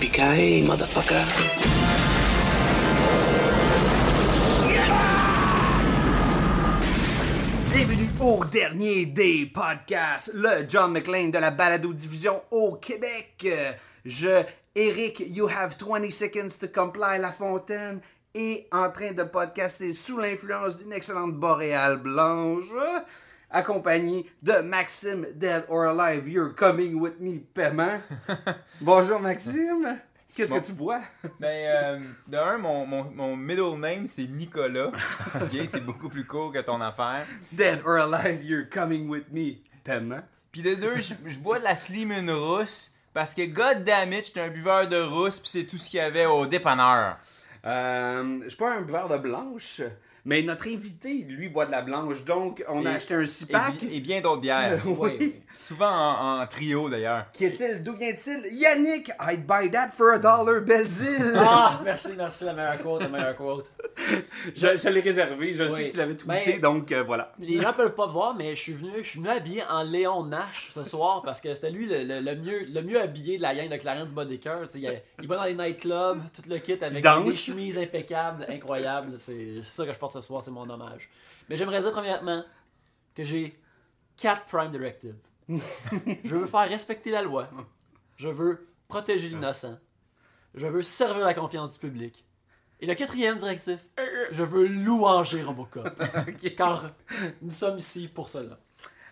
Yippee-ki-yay, motherfucker. Bienvenue au dernier des podcasts, le John McClane de la balado-diffusion au Québec. Euh, Je, Eric, You Have 20 Seconds to Comply La Fontaine, est en train de podcaster sous l'influence d'une excellente boréale blanche, accompagné de Maxime, Dead or Alive, You're Coming With Me, paiement. Bonjour Maxime, qu'est-ce Bon. que tu bois? Ben, euh, de un, mon, mon, mon middle name, c'est Nicolas. C'est beaucoup plus court que ton affaire. Dead or Alive, You're Coming With Me, paiement. Puis de deux, je je bois de la Slimin rousse parce que, god damn it, j'étais un buveur de rousse, puis c'est tout ce qu'il y avait au dépanneur. Euh, je suis pas un buveur de blanche, mais notre invité, lui, boit de la blanche. Donc, on a Et- acheté un Et, 6-pack. bi- et bien d'autres bières. Oui. Souvent en, en trio, d'ailleurs. Qui est-il? D'où vient-il? Yannick, I'd buy that for a dollar, Belzile. Ah, merci, merci, la meilleure quote, la meilleure quote. je je l'ai réservé, je Oui. sais que tu l'avais tweeté, Ben, donc euh, voilà. Les gens peuvent pas voir, mais je suis venu, je suis venu habillé en Léon Nash ce soir parce que c'était lui le, le- le mieux, le mieux habillé de la gang de Clarence Bodecker. Tu sais, Il, il va dans les nightclubs, tout le kit avec des chemises impeccables, incroyables. C'est ça que je porte ce soir, c'est mon hommage. Mais j'aimerais dire premièrement que j'ai 4 Prime Directives. je veux faire respecter la loi. Je veux protéger l'innocent. Je veux servir la confiance du public. Et le quatrième directif, je veux louanger Robocop. Car nous sommes ici pour cela.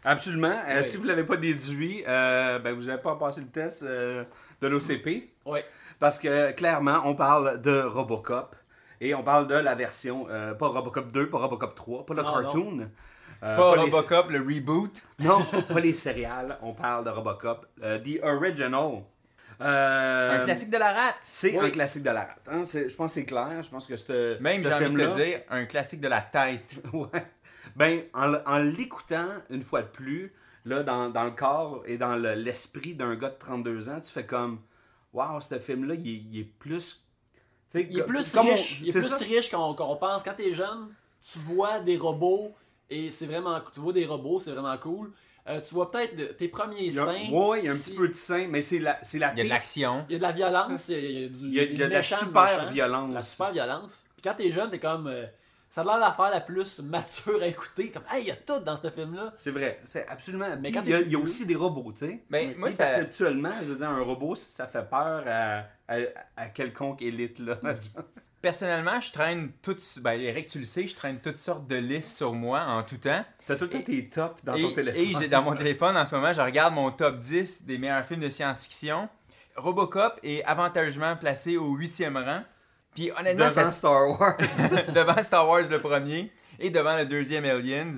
Absolument. Euh, Oui. Si vous l'avez pas déduit, euh, ben, vous n'avez pas passé le test euh, de l'OCP. Oui. Parce que clairement, on parle de Robocop. Et on parle de la version, euh, pas Robocop 2, pas Robocop 3, pas le Non, cartoon. euh, Pas les- Robocop, le reboot. Non, pas les céréales. On parle de Robocop. euh, The Original. Euh, Un classique de la rate. C'est Oui. un classique de la rate. hein. C'est- Je pense que c'est clair. Je pense que ce Même, j'ai envie de te dire, un classique de la tête. Ouais. Ben, en, l'écoutant une fois de plus, là, dans, dans le corps et dans le- l'esprit d'un gars de 32 ans, tu fais comme Waouh, ce film-là, il est plus. Il est plus comme on- riche, il est c'est plus ça. riche qu'on pense. Quand t'es jeune, tu vois des robots et c'est vraiment tu vois des robots, c'est vraiment cool. Euh, tu vois peut-être tes premiers seins. ouais, ouais, il y a un petit peu de sein, mais c'est la, c'est la Il y a de l'action. Il y a de la violence, il y a, il y a du Il y a, il y a des de la super méchants, violence. La super violence. Puis quand t'es jeune, t'es comme. euh, ça a l'air l'affaire la plus mature à écouter. Comme, hey, il y a tout dans ce film-là. C'est vrai, c'est absolument. Mais quand il y a, t'es il y a plus aussi des robots, tu sais. Ben, moi, ça... perceptuellement, je veux dire, un robot, ça fait peur à, à, à quelconque élite, là. Personnellement, je traîne toutes. Ben, Eric, tu le sais, je traîne toutes sortes de listes sur moi en tout temps. T'as tout le temps tes tops dans et, ton téléphone. et j'ai dans mon téléphone en ce moment, je regarde mon top 10 des meilleurs films de science-fiction. Robocop est avantageusement placé au huitième rang. Puis honnêtement, Devant ça- Star Wars. devant Star Wars le premier et devant le deuxième Aliens.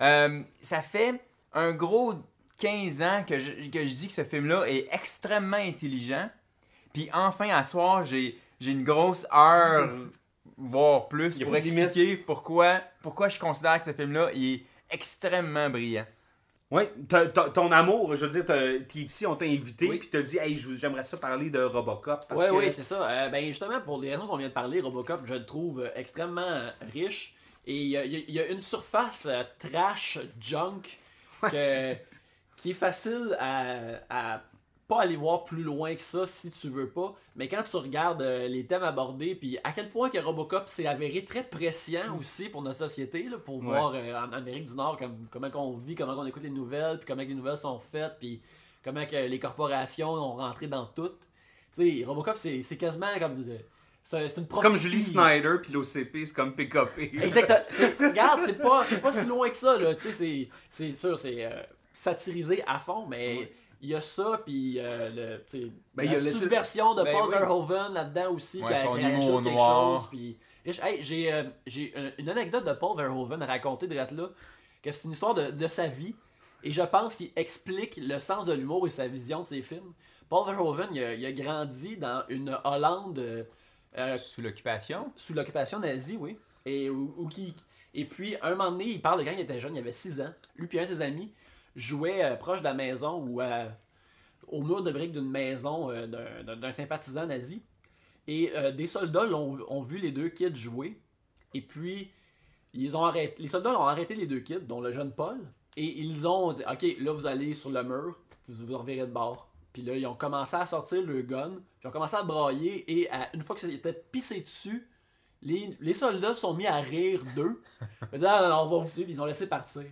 Euh, ça fait un gros 15 ans que je, que je dis que ce film-là est extrêmement intelligent. Puis enfin, à soir, j'ai j'ai une grosse heure, voire plus, pour expliquer pourquoi, pourquoi je considère que ce film-là il est extrêmement brillant. Oui, ton amour, je veux dire, t'es ici, on t'a invité, Oui. puis t'as dit, hey, j'aimerais ça parler de Robocop. Que... oui, c'est ça. Euh, ben justement, pour les raisons qu'on vient de parler, Robocop, je le trouve euh, extrêmement riche. Et il y a, y une surface euh, trash, junk, que- qui est facile à, à pas aller voir plus loin que ça si tu veux pas. Mais quand tu regardes euh, les thèmes abordés, puis à quel point que Robocop s'est avéré très prescient aussi pour notre société, là, pour voir euh, en Amérique du Nord comme, comment on vit, comment on écoute les nouvelles, puis comment les nouvelles sont faites, puis comment que les corporations ont rentré dans tout. Tu sais, Robocop, c'est c'est quasiment comme. de- C'est comme. Julie Snyder, puis l'OCP, c'est comme PKP. Exactement. C'est- Regarde, c'est pas, c'est pas si loin que ça, là. Tu sais, c'est- c'est sûr, c'est euh, satirisé à fond, mais il y a ça, puis euh, le, Ben, il y la subversion de Ben Paul oui. Verhoeven là-dedans aussi, Ouais, qui, a, quelque noir. chose. Puis, hey, j'ai euh, j'ai un- une anecdote de Paul Verhoeven à raconter de là, que c'est une histoire de, de sa vie. Et je pense qu'il explique le sens de l'humour et sa vision de ses films. Paul Verhoeven, il a, il a grandi dans une Hollande euh, euh, Sous l'occupation? sous l'occupation nazie, oui. Et, où- où qui- et puis, un moment donné, il parle de quand il était jeune, il avait 6 ans. Lui et un de ses amis jouaient euh, proche de la maison ou euh, au mur de briques d'une maison euh, d'un- sympathisant nazi. Et des soldats l'ont- ont vu les deux kids jouer. Et puis, ils ont arrêté, les soldats ont arrêté les deux kids, dont le jeune Paul. Et ils ont dit Ok, là, vous allez sur le mur, vous vous revirez de bord. Puis là, ils ont commencé à sortir le gun, puis ils ont commencé à brailler. Et à- une fois que c'était pissé dessus, les, les soldats sont mis à rire d'eux. Ils ont dit, Ah, on va vous suivre, ils ont laissé partir.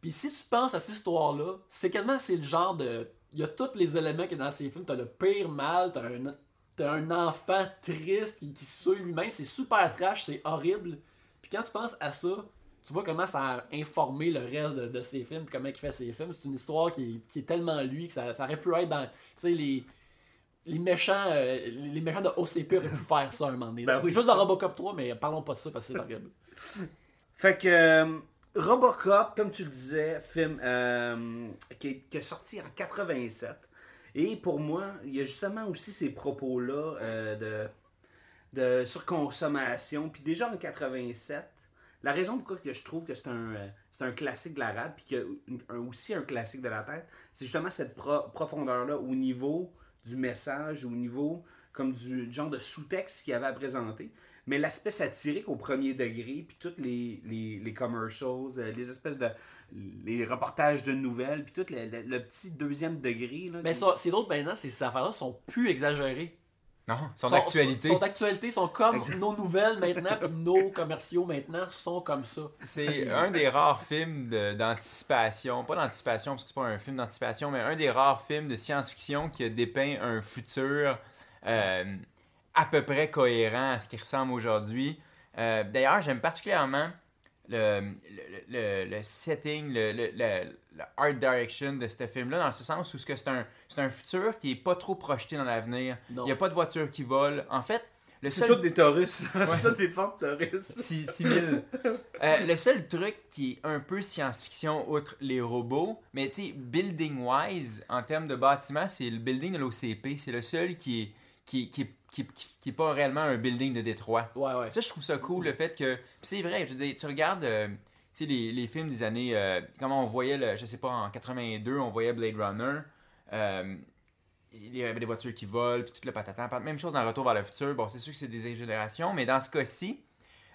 Puis si tu penses à cette histoire-là, c'est quasiment c'est le genre de. Il y a tous les éléments qu'il y a dans ces films. T'as le pire mal, t'as un, t'as un enfant triste qui, qui se lui-même. C'est super trash, c'est horrible. Puis quand tu penses à ça, tu vois comment ça a informé le reste de, de ses films, comment il fait ses films. C'est une histoire qui, est- qui est tellement lui que ça, ça aurait pu être dans. Tu sais, les. Les méchants, euh, les méchants de OCP auraient pu faire ça un moment donné. Ben oui, Juste dans Robocop 3, mais parlons pas de ça parce que c'est horrible. Fait que euh, Robocop, comme tu le disais, film euh, qui, est, sorti en 87. Et pour moi, il y a justement aussi ces propos-là euh, de, surconsommation. Puis déjà en 87, la raison pourquoi que je trouve que c'est un, euh, un classique de la rade, puis qu'il y a aussi un classique de la tête, c'est justement cette pro- profondeur-là au niveau du message, au niveau comme du genre de sous-texte qu'il y avait à présenter. Mais l'aspect satirique au premier degré, puis toutes les, les, les commercials, euh, les espèces de. les reportages de nouvelles, puis tout le, le- le petit deuxième degré. Là, Mais qui- ça- c'est d'autres maintenant, ces affaires-là sont plus exagérées. Non, son actualité. Sont d'actualité, sont comme Exact. nos nouvelles maintenant, puis nos commerciaux maintenant sont comme ça. C'est un des rares films de- d'anticipation, pas d'anticipation parce que c'est pas un film d'anticipation, mais un des rares films de science-fiction qui a dépeint un futur euh, à peu près cohérent à ce qui ressemble aujourd'hui. Euh, D'ailleurs, j'aime particulièrement le, le, le- le setting, le, le- le- le art direction de ce film-là, dans ce sens où c'est un, c'est un futur qui est pas trop projeté dans l'avenir. Il n'y a pas de voiture qui vole. En fait, le C'est seul toutes des Taurus. c'est toutes des fortes Taurus. 6000. Euh, le seul truc qui est un peu science-fiction, outre les robots, mais tu sais, building-wise, en termes de bâtiment, c'est le building de l'OCP. C'est le seul qui est, qui, qui, qui, qui- qui est pas réellement un building de Détroit. Ouais, ouais. Ça, je trouve ça cool, le fait que. Puis c'est vrai, je veux dire, tu regardes. euh, tu sais, les, les films des années. euh, comment on voyait, le, je sais pas, en 82, on voyait Blade Runner. euh, il y avait des voitures qui volent, puis tout le patatan. Même chose dans Retour vers le futur. Bon, c'est sûr que c'est des générations, mais dans ce cas-ci,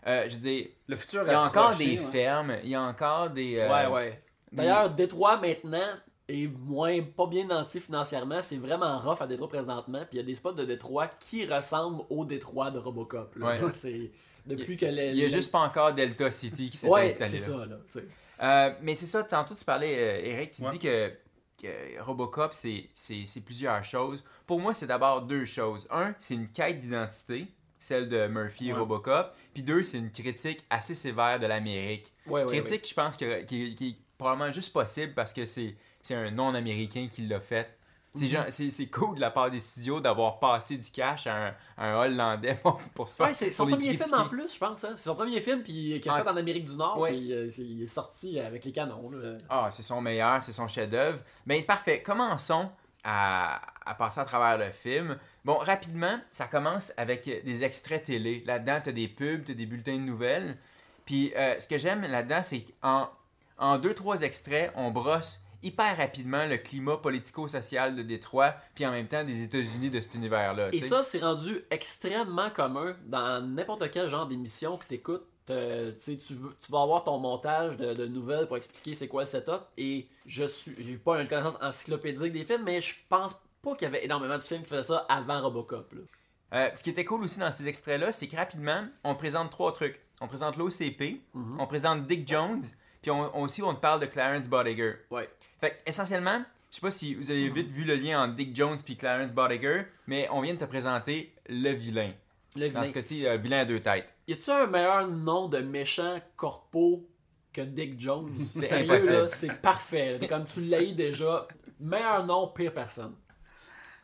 euh, je veux dire, Le futur il y a encore des ouais. fermes, il y a encore des. euh, Ouais, ouais. D'ailleurs, Détroit maintenant est moins pas bien nanti financièrement. C'est vraiment rough à Détroit présentement. Puis il y a des spots de Détroit qui ressemblent au Détroit de Robocop. là. Ouais. C'est depuis que les- Il y a les- juste pas encore Delta City qui s'est Ouais, installé c'est ça, là. Euh, mais c'est ça, tantôt tu parlais, euh, Eric, tu Ouais. dis que, que Robocop, c'est c'est- c'est plusieurs choses. Pour moi, c'est d'abord deux choses. Un, c'est une quête d'identité, celle de Murphy et Ouais. Robocop. Puis deux, c'est une critique assez sévère de l'Amérique. Ouais, ouais, critique, je pense, que, qui, qui est probablement juste possible parce que c'est c'est un non-américain qui l'a fait. C'est Mhm. c'est cool de la part des studios d'avoir passé du cash à un, à un Hollandais pour, pour se faire Ouais, c'est son premier film en plus, je pense. Hein? C'est son premier film qui a Ah. fait en Amérique du Nord. Ouais. Puis euh, il est sorti avec les canons. là. Ah, c'est son meilleur, c'est son chef-d'œuvre. Mais c'est parfait. Commençons à, à passer à travers le film. Bon, rapidement, ça commence avec des extraits télé. Là-dedans, tu as des pubs, tu as des bulletins de nouvelles. Puis euh, ce que j'aime là-dedans, c'est qu'en en deux, trois extraits, on brosse hyper rapidement le climat politico-social de Détroit, puis en même temps des États-Unis de cet univers-là. Et ça, c'est rendu extrêmement commun dans n'importe quel genre d'émission que t'écoutes. Euh, tu veux- tu vas avoir ton montage de, de nouvelles pour expliquer c'est quoi le setup. Et je suis, j'ai pas une connaissance encyclopédique des films, mais je pense pas qu'il y avait énormément de films qui faisaient ça avant Robocop. là. Euh, ce qui était cool aussi dans ces extraits-là, c'est que rapidement, on présente trois trucs. On présente l'OCP, Mhm. on présente Dick Jones, puis on- aussi on te parle de Clarence Bodiger. Ouais. Fait que, essentiellement, je sais pas si vous avez vite vu le lien entre Dick Jones puis Clarence Bodiger, mais on vient de te présenter le vilain. Le Dans vilain. ce cas-ci, euh, vilain à deux têtes. Y a-tu un meilleur nom de méchant corpo que Dick Jones? C'est impossible. C'est parfait. C'est Comme tu l'as déjà. Meilleur nom, pire personne.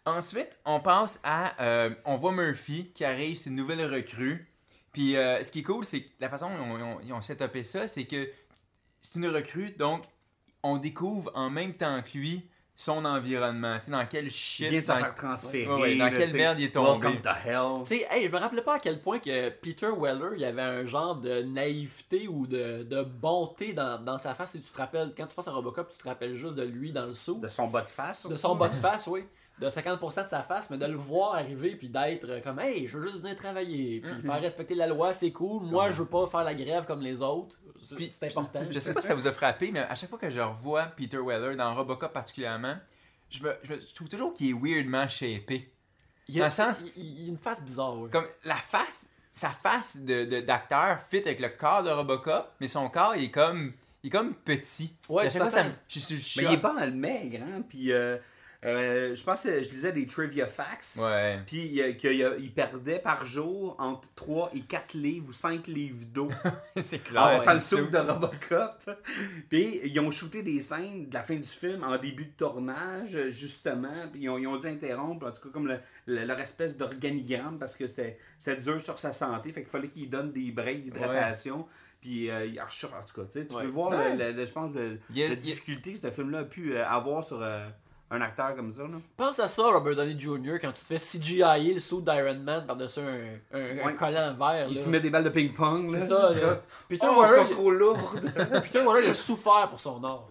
Ensuite, on passe à. euh, on voit Murphy qui arrive, c'est une nouvelle recrue. Puis euh, ce qui est cool, c'est que la façon dont on, on, ils ont setupé ça, c'est que c'est une recrue, donc on découvre en même temps que lui son environnement. Tu sais, dans quel shit. Il vient de se dans- faire transférer. Ouais, ouais, dans quelle merde il est tombé. Welcome to hell. Tu sais, hey, je me rappelais pas à quel point que Peter Weller, il y avait un genre de naïveté ou de, de bonté dans, dans sa face. Si tu te rappelles, quand tu penses à Robocop, tu te rappelles juste de lui dans le saut, De son bas de face. de son bas de face, oui, de 50% de sa face, mais de le voir arriver puis d'être comme, hey, je veux juste venir travailler, puis faire respecter la loi, c'est cool. Moi, je veux pas faire la grève comme les autres. C'est Puis- c'est important. Je sais pas si ça vous a frappé, mais à chaque fois que je revois Peter Weller dans Robocop particulièrement, je, me, je, me- je trouve toujours qu'il est weirdement shapé. Il y a, dans le sens- il- il- il y a une face bizarre, oui. Comme la face, sa face de, de- d'acteur fit avec le corps de Robocop, mais son corps il est comme, il est comme petit. Ouais, chaque fois, tout ça je suis sur Mais le il est pas mal maigre, hein. Puis euh, euh, je pense que je lisais des trivia facts. Ouais. Puis euh, qu'il perdait par jour entre 3 et 4 livres ou 5 livres d'eau c'est en clair. portant le soupe de Robocop. Puis ils ont shooté des scènes de la fin du film en début de tournage, justement. Puis ils ont, ils ont dû interrompre, en tout cas, comme le- le- leur espèce d'organigramme parce que c'était c'était dur sur sa santé. Fait qu'il fallait qu'ils donnent des breaks d'hydratation. Puis, euh, en tout cas, tu Ouais. peux voir, je pense, la difficulté que ce film-là a pu euh, avoir sur un acteur comme ça. Là. Pense à ça, Robert Downey Jr., quand tu te fais CGI le suit d'Iron Man par-dessus un, un, un Ouais. collant vert. Il se met des balles de ping-pong. là. C'est ça, C'est là. ça. Peter Oh, Weller, sont trop lourdes. il- Peter Weller, il a souffert pour son art.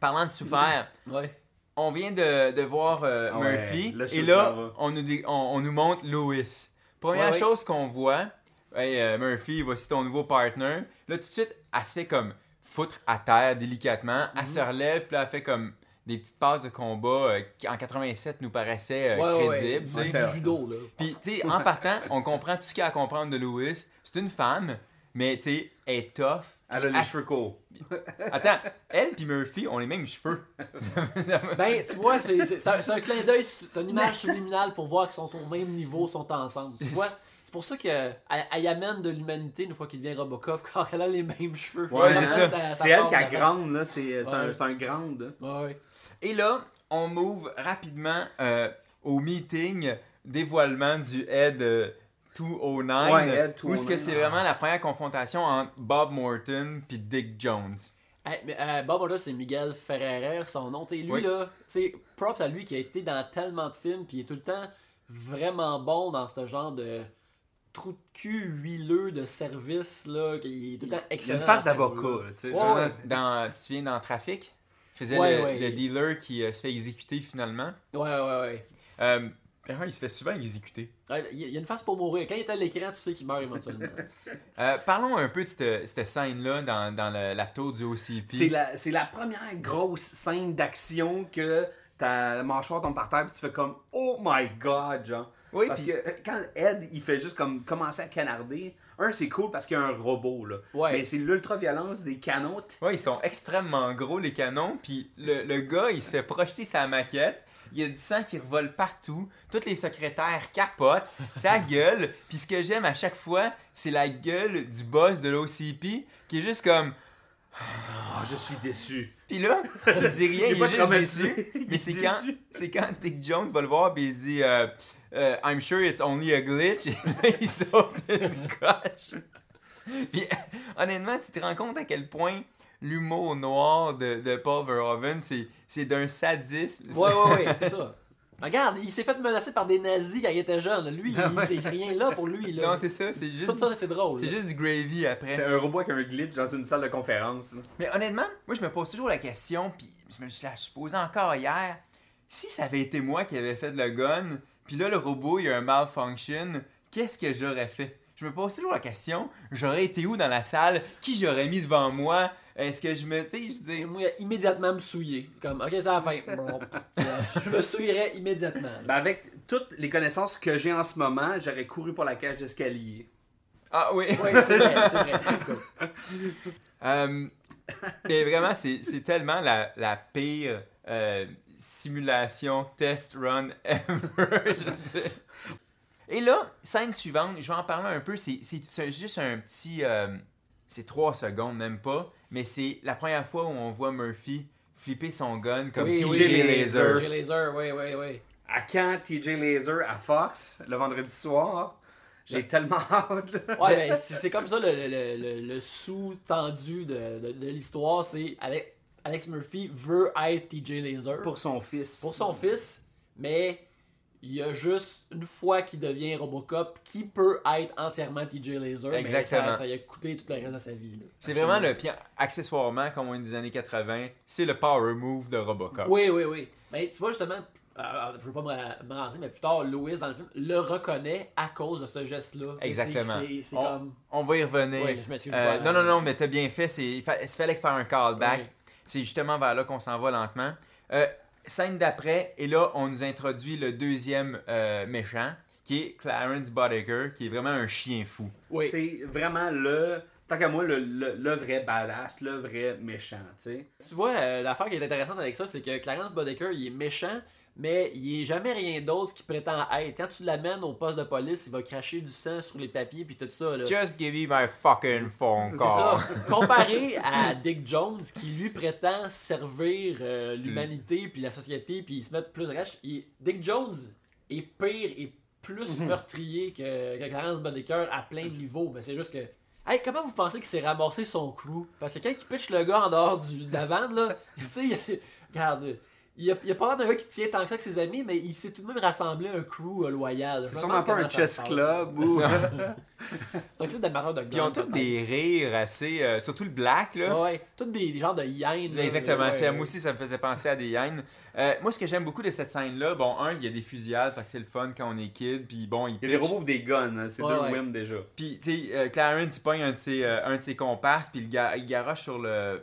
Parlant de souffert, Ouais. on vient de, de voir euh, ouais, Murphy là, et là, on nous, on, on nous montre Lewis. Première chose qu'on voit, hey, euh, Murphy, voici ton nouveau partner. Là, tout de suite, elle se fait comme foutre à terre délicatement. Mhm. Elle se relève, puis là, elle fait comme des petites passes de combat euh, qui en 87 nous paraissaient euh, Ouais, crédibles. ouais. tu C'est sais. du judo, là. Puis, tu sais, en partant, on comprend tout ce qu'il y a à comprendre de Lewis. C'est une femme, mais tu sais, elle est tough. Elle a les Elle- cheveux courts. Attends, elle puis Murphy ont les mêmes cheveux. Ben, tu vois, c'est un, c'est un clin d'œil, c'est une image subliminale pour voir qu'ils sont au même niveau, sont ensemble. Tu vois, c'est pour ça qu'elle elle y amène de l'humanité une fois qu'il devient Robocop, car elle a les mêmes cheveux. Ouais, c'est ça. C'est elle qui a grande, là. C'est c'est un, Ouais. c'est un grande. là. Ouais, ouais. Et là, on move rapidement euh, au meeting dévoilement du Head euh, 209. Ouais, Head où est-ce que 209. c'est vraiment la première confrontation entre Bob Morton puis Dick Jones? Hey, mais, euh, Bob Order, c'est Miguel Ferrer, son nom. T'sais, lui, Oui. là, t'sais, props à lui qui a été dans tellement de films, puis il est tout le temps vraiment bon dans ce genre de trou de cul huileux de service, là, qui est tout le temps Il a excellent. une face d'avocat, tu sais. Ouais, ça. ouais. Dans, tu te souviens dans Trafic? Il faisait Ouais, le, ouais. le dealer qui euh, se fait exécuter finalement. Ouais, ouais, ouais. Euh, il se fait souvent exécuter. Il y a une face pour mourir. Quand il est à l'écran, tu sais qu'il meurt éventuellement. Euh, parlons un peu de cette, cette scène-là dans, dans le- la tour du OCP. C'est la, c'est la première grosse scène d'action que ta mâchoire tombe par terre et tu fais comme Oh my god, genre. Oui, parce puis- que quand Ed il fait juste comme commencer à canarder, un c'est cool parce qu'il y a un robot là. Ouais. Mais c'est l'ultra-violence des canons. Ouais, ils sont extrêmement gros, les canons. Puis le, le gars, il se fait projeter sa maquette. Il y a du sang qui revole partout. Toutes les secrétaires capotent. Ça gueule. Puis ce que j'aime à chaque fois, c'est la gueule du boss de l'OCP qui est juste comme. Oh, je suis déçu. Puis là, il dit rien, Il est il est, pas juste déçu. Il Mais est c'est quand, c'est quand Dick Jones va le voir, puis il dit euh, euh, I'm sure it's only a glitch. Et là, il saute une coche. Puis honnêtement, tu te rends compte à quel point l'humour noir de, de Paul Verhoeven, c'est, c'est d'un sadisme. ouais, ouais, ouais, c'est ça. Regarde, il s'est fait menacer par des nazis quand il était jeune. Lui, il- c'est rien là pour lui. Là. Non, c'est ça, c'est juste, Tout ça, c'est drôle. c'est juste du gravy C'est après. un robot avec un glitch dans une salle de conférence. Mais honnêtement, moi je me pose toujours la question, puis je me suis la posée encore hier. Si ça avait été moi qui avais fait le gun, puis là le robot il a un malfunction, qu'est-ce que j'aurais fait? Je me pose toujours la question, j'aurais été où dans la salle? Qui j'aurais mis devant moi? Est-ce que je me. Tu sais, je dis. Moi, immédiatement me souiller. Comme, ok, c'est la fin. Bon, euh, je me souillerais immédiatement. Ben, avec toutes les connaissances que j'ai en ce moment, j'aurais couru pour la cage d'escalier. Ah oui Oui, c'est vrai, c'est vrai. Euh, mais vraiment, c'est c'est tellement la, la pire euh, simulation test run ever. je veux dire. Et là, scène suivante, je vais en parler un peu. C'est c'est- c'est juste un petit. euh, c'est trois secondes, même pas. Mais c'est la première fois où on voit Murphy flipper son gun comme Oui, TJ oui, Laser. TJ Laser, oui, oui, oui. À quand TJ Laser à Fox, le vendredi soir? J'ai tellement hâte. Ouais, ben, c'est c'est comme ça le, le, le, le sous-tendu de, de, de l'histoire. C'est avec, Alex Murphy veut être TJ Laser Pour son fils. pour son fils, mais il y a juste une fois qu'il devient Robocop qui peut être entièrement TJ Laser. mais Exactement. ça, ça lui a coûté tout le reste de sa vie. C'est vraiment le. Puis accessoirement, comme on dit des années 80, c'est le power move de Robocop. Oui, oui, oui. Mais tu vois, justement, euh, je veux pas me, rentrer, mais plus tard, Louis, dans le film, le reconnaît à cause de ce geste-là. Exactement. On, comme. on va y revenir. Ouais, je Euh, je non, non, non, mais t'as bien fait. Il, fa- il fallait faire un callback. C'est justement vers là qu'on s'en va lentement. Euh, scène d'après, et là, on nous introduit le deuxième euh, méchant, qui est Clarence Boddicker, qui est vraiment un chien fou. Oui. C'est vraiment le. Tant qu'à moi, le, le, le vrai badass, le vrai méchant, tu sais. Tu vois, euh, l'affaire qui est intéressante avec ça, c'est que Clarence Boddicker, il est méchant, mais il est jamais rien d'autre qu'il prétend être. Quand tu l'amènes au poste de police, il va cracher du sang sur les papiers puis tout ça. Là. Just give me my fucking phone C'est ça. call. Comparé à Dick Jones, qui lui prétend servir euh, l'humanité puis la société puis il se met plus riche, il- Dick Jones est pire et plus meurtrier que, que Clarence Boddicker à plein de niveaux. Mais c'est juste que. Hey, comment vous pensez qu'il s'est ramassé son crew? Parce que quand il pitch le gars en dehors du, de la vanne, là, tu sais, il- regarde, il a, il a pas l'air d'un gars qui tient tant que ça que ses amis, mais il s'est tout de même rassemblé un crew euh, loyal. C'est me sûrement pas un chess club ou. C'est un club d'amateurs de Puis ils ont tous des rires assez. euh, surtout le black, là. Ouais, ouais. Tous des, des genres de hyènes. là, Exactement, ouais, c'est ouais. moi aussi ça me faisait penser à des hyènes. Euh, moi ce que j'aime beaucoup de cette scène là, bon un il y a des fusillades, fait que c'est le fun quand on est kid, puis bon il Il y a des pitch. robots des guns, hein, c'est Ouais, deux ouais. wins déjà. Puis tu sais euh, Clarence il pogne un de ses euh, un de ses comparses puis il, ga- il garoche sur le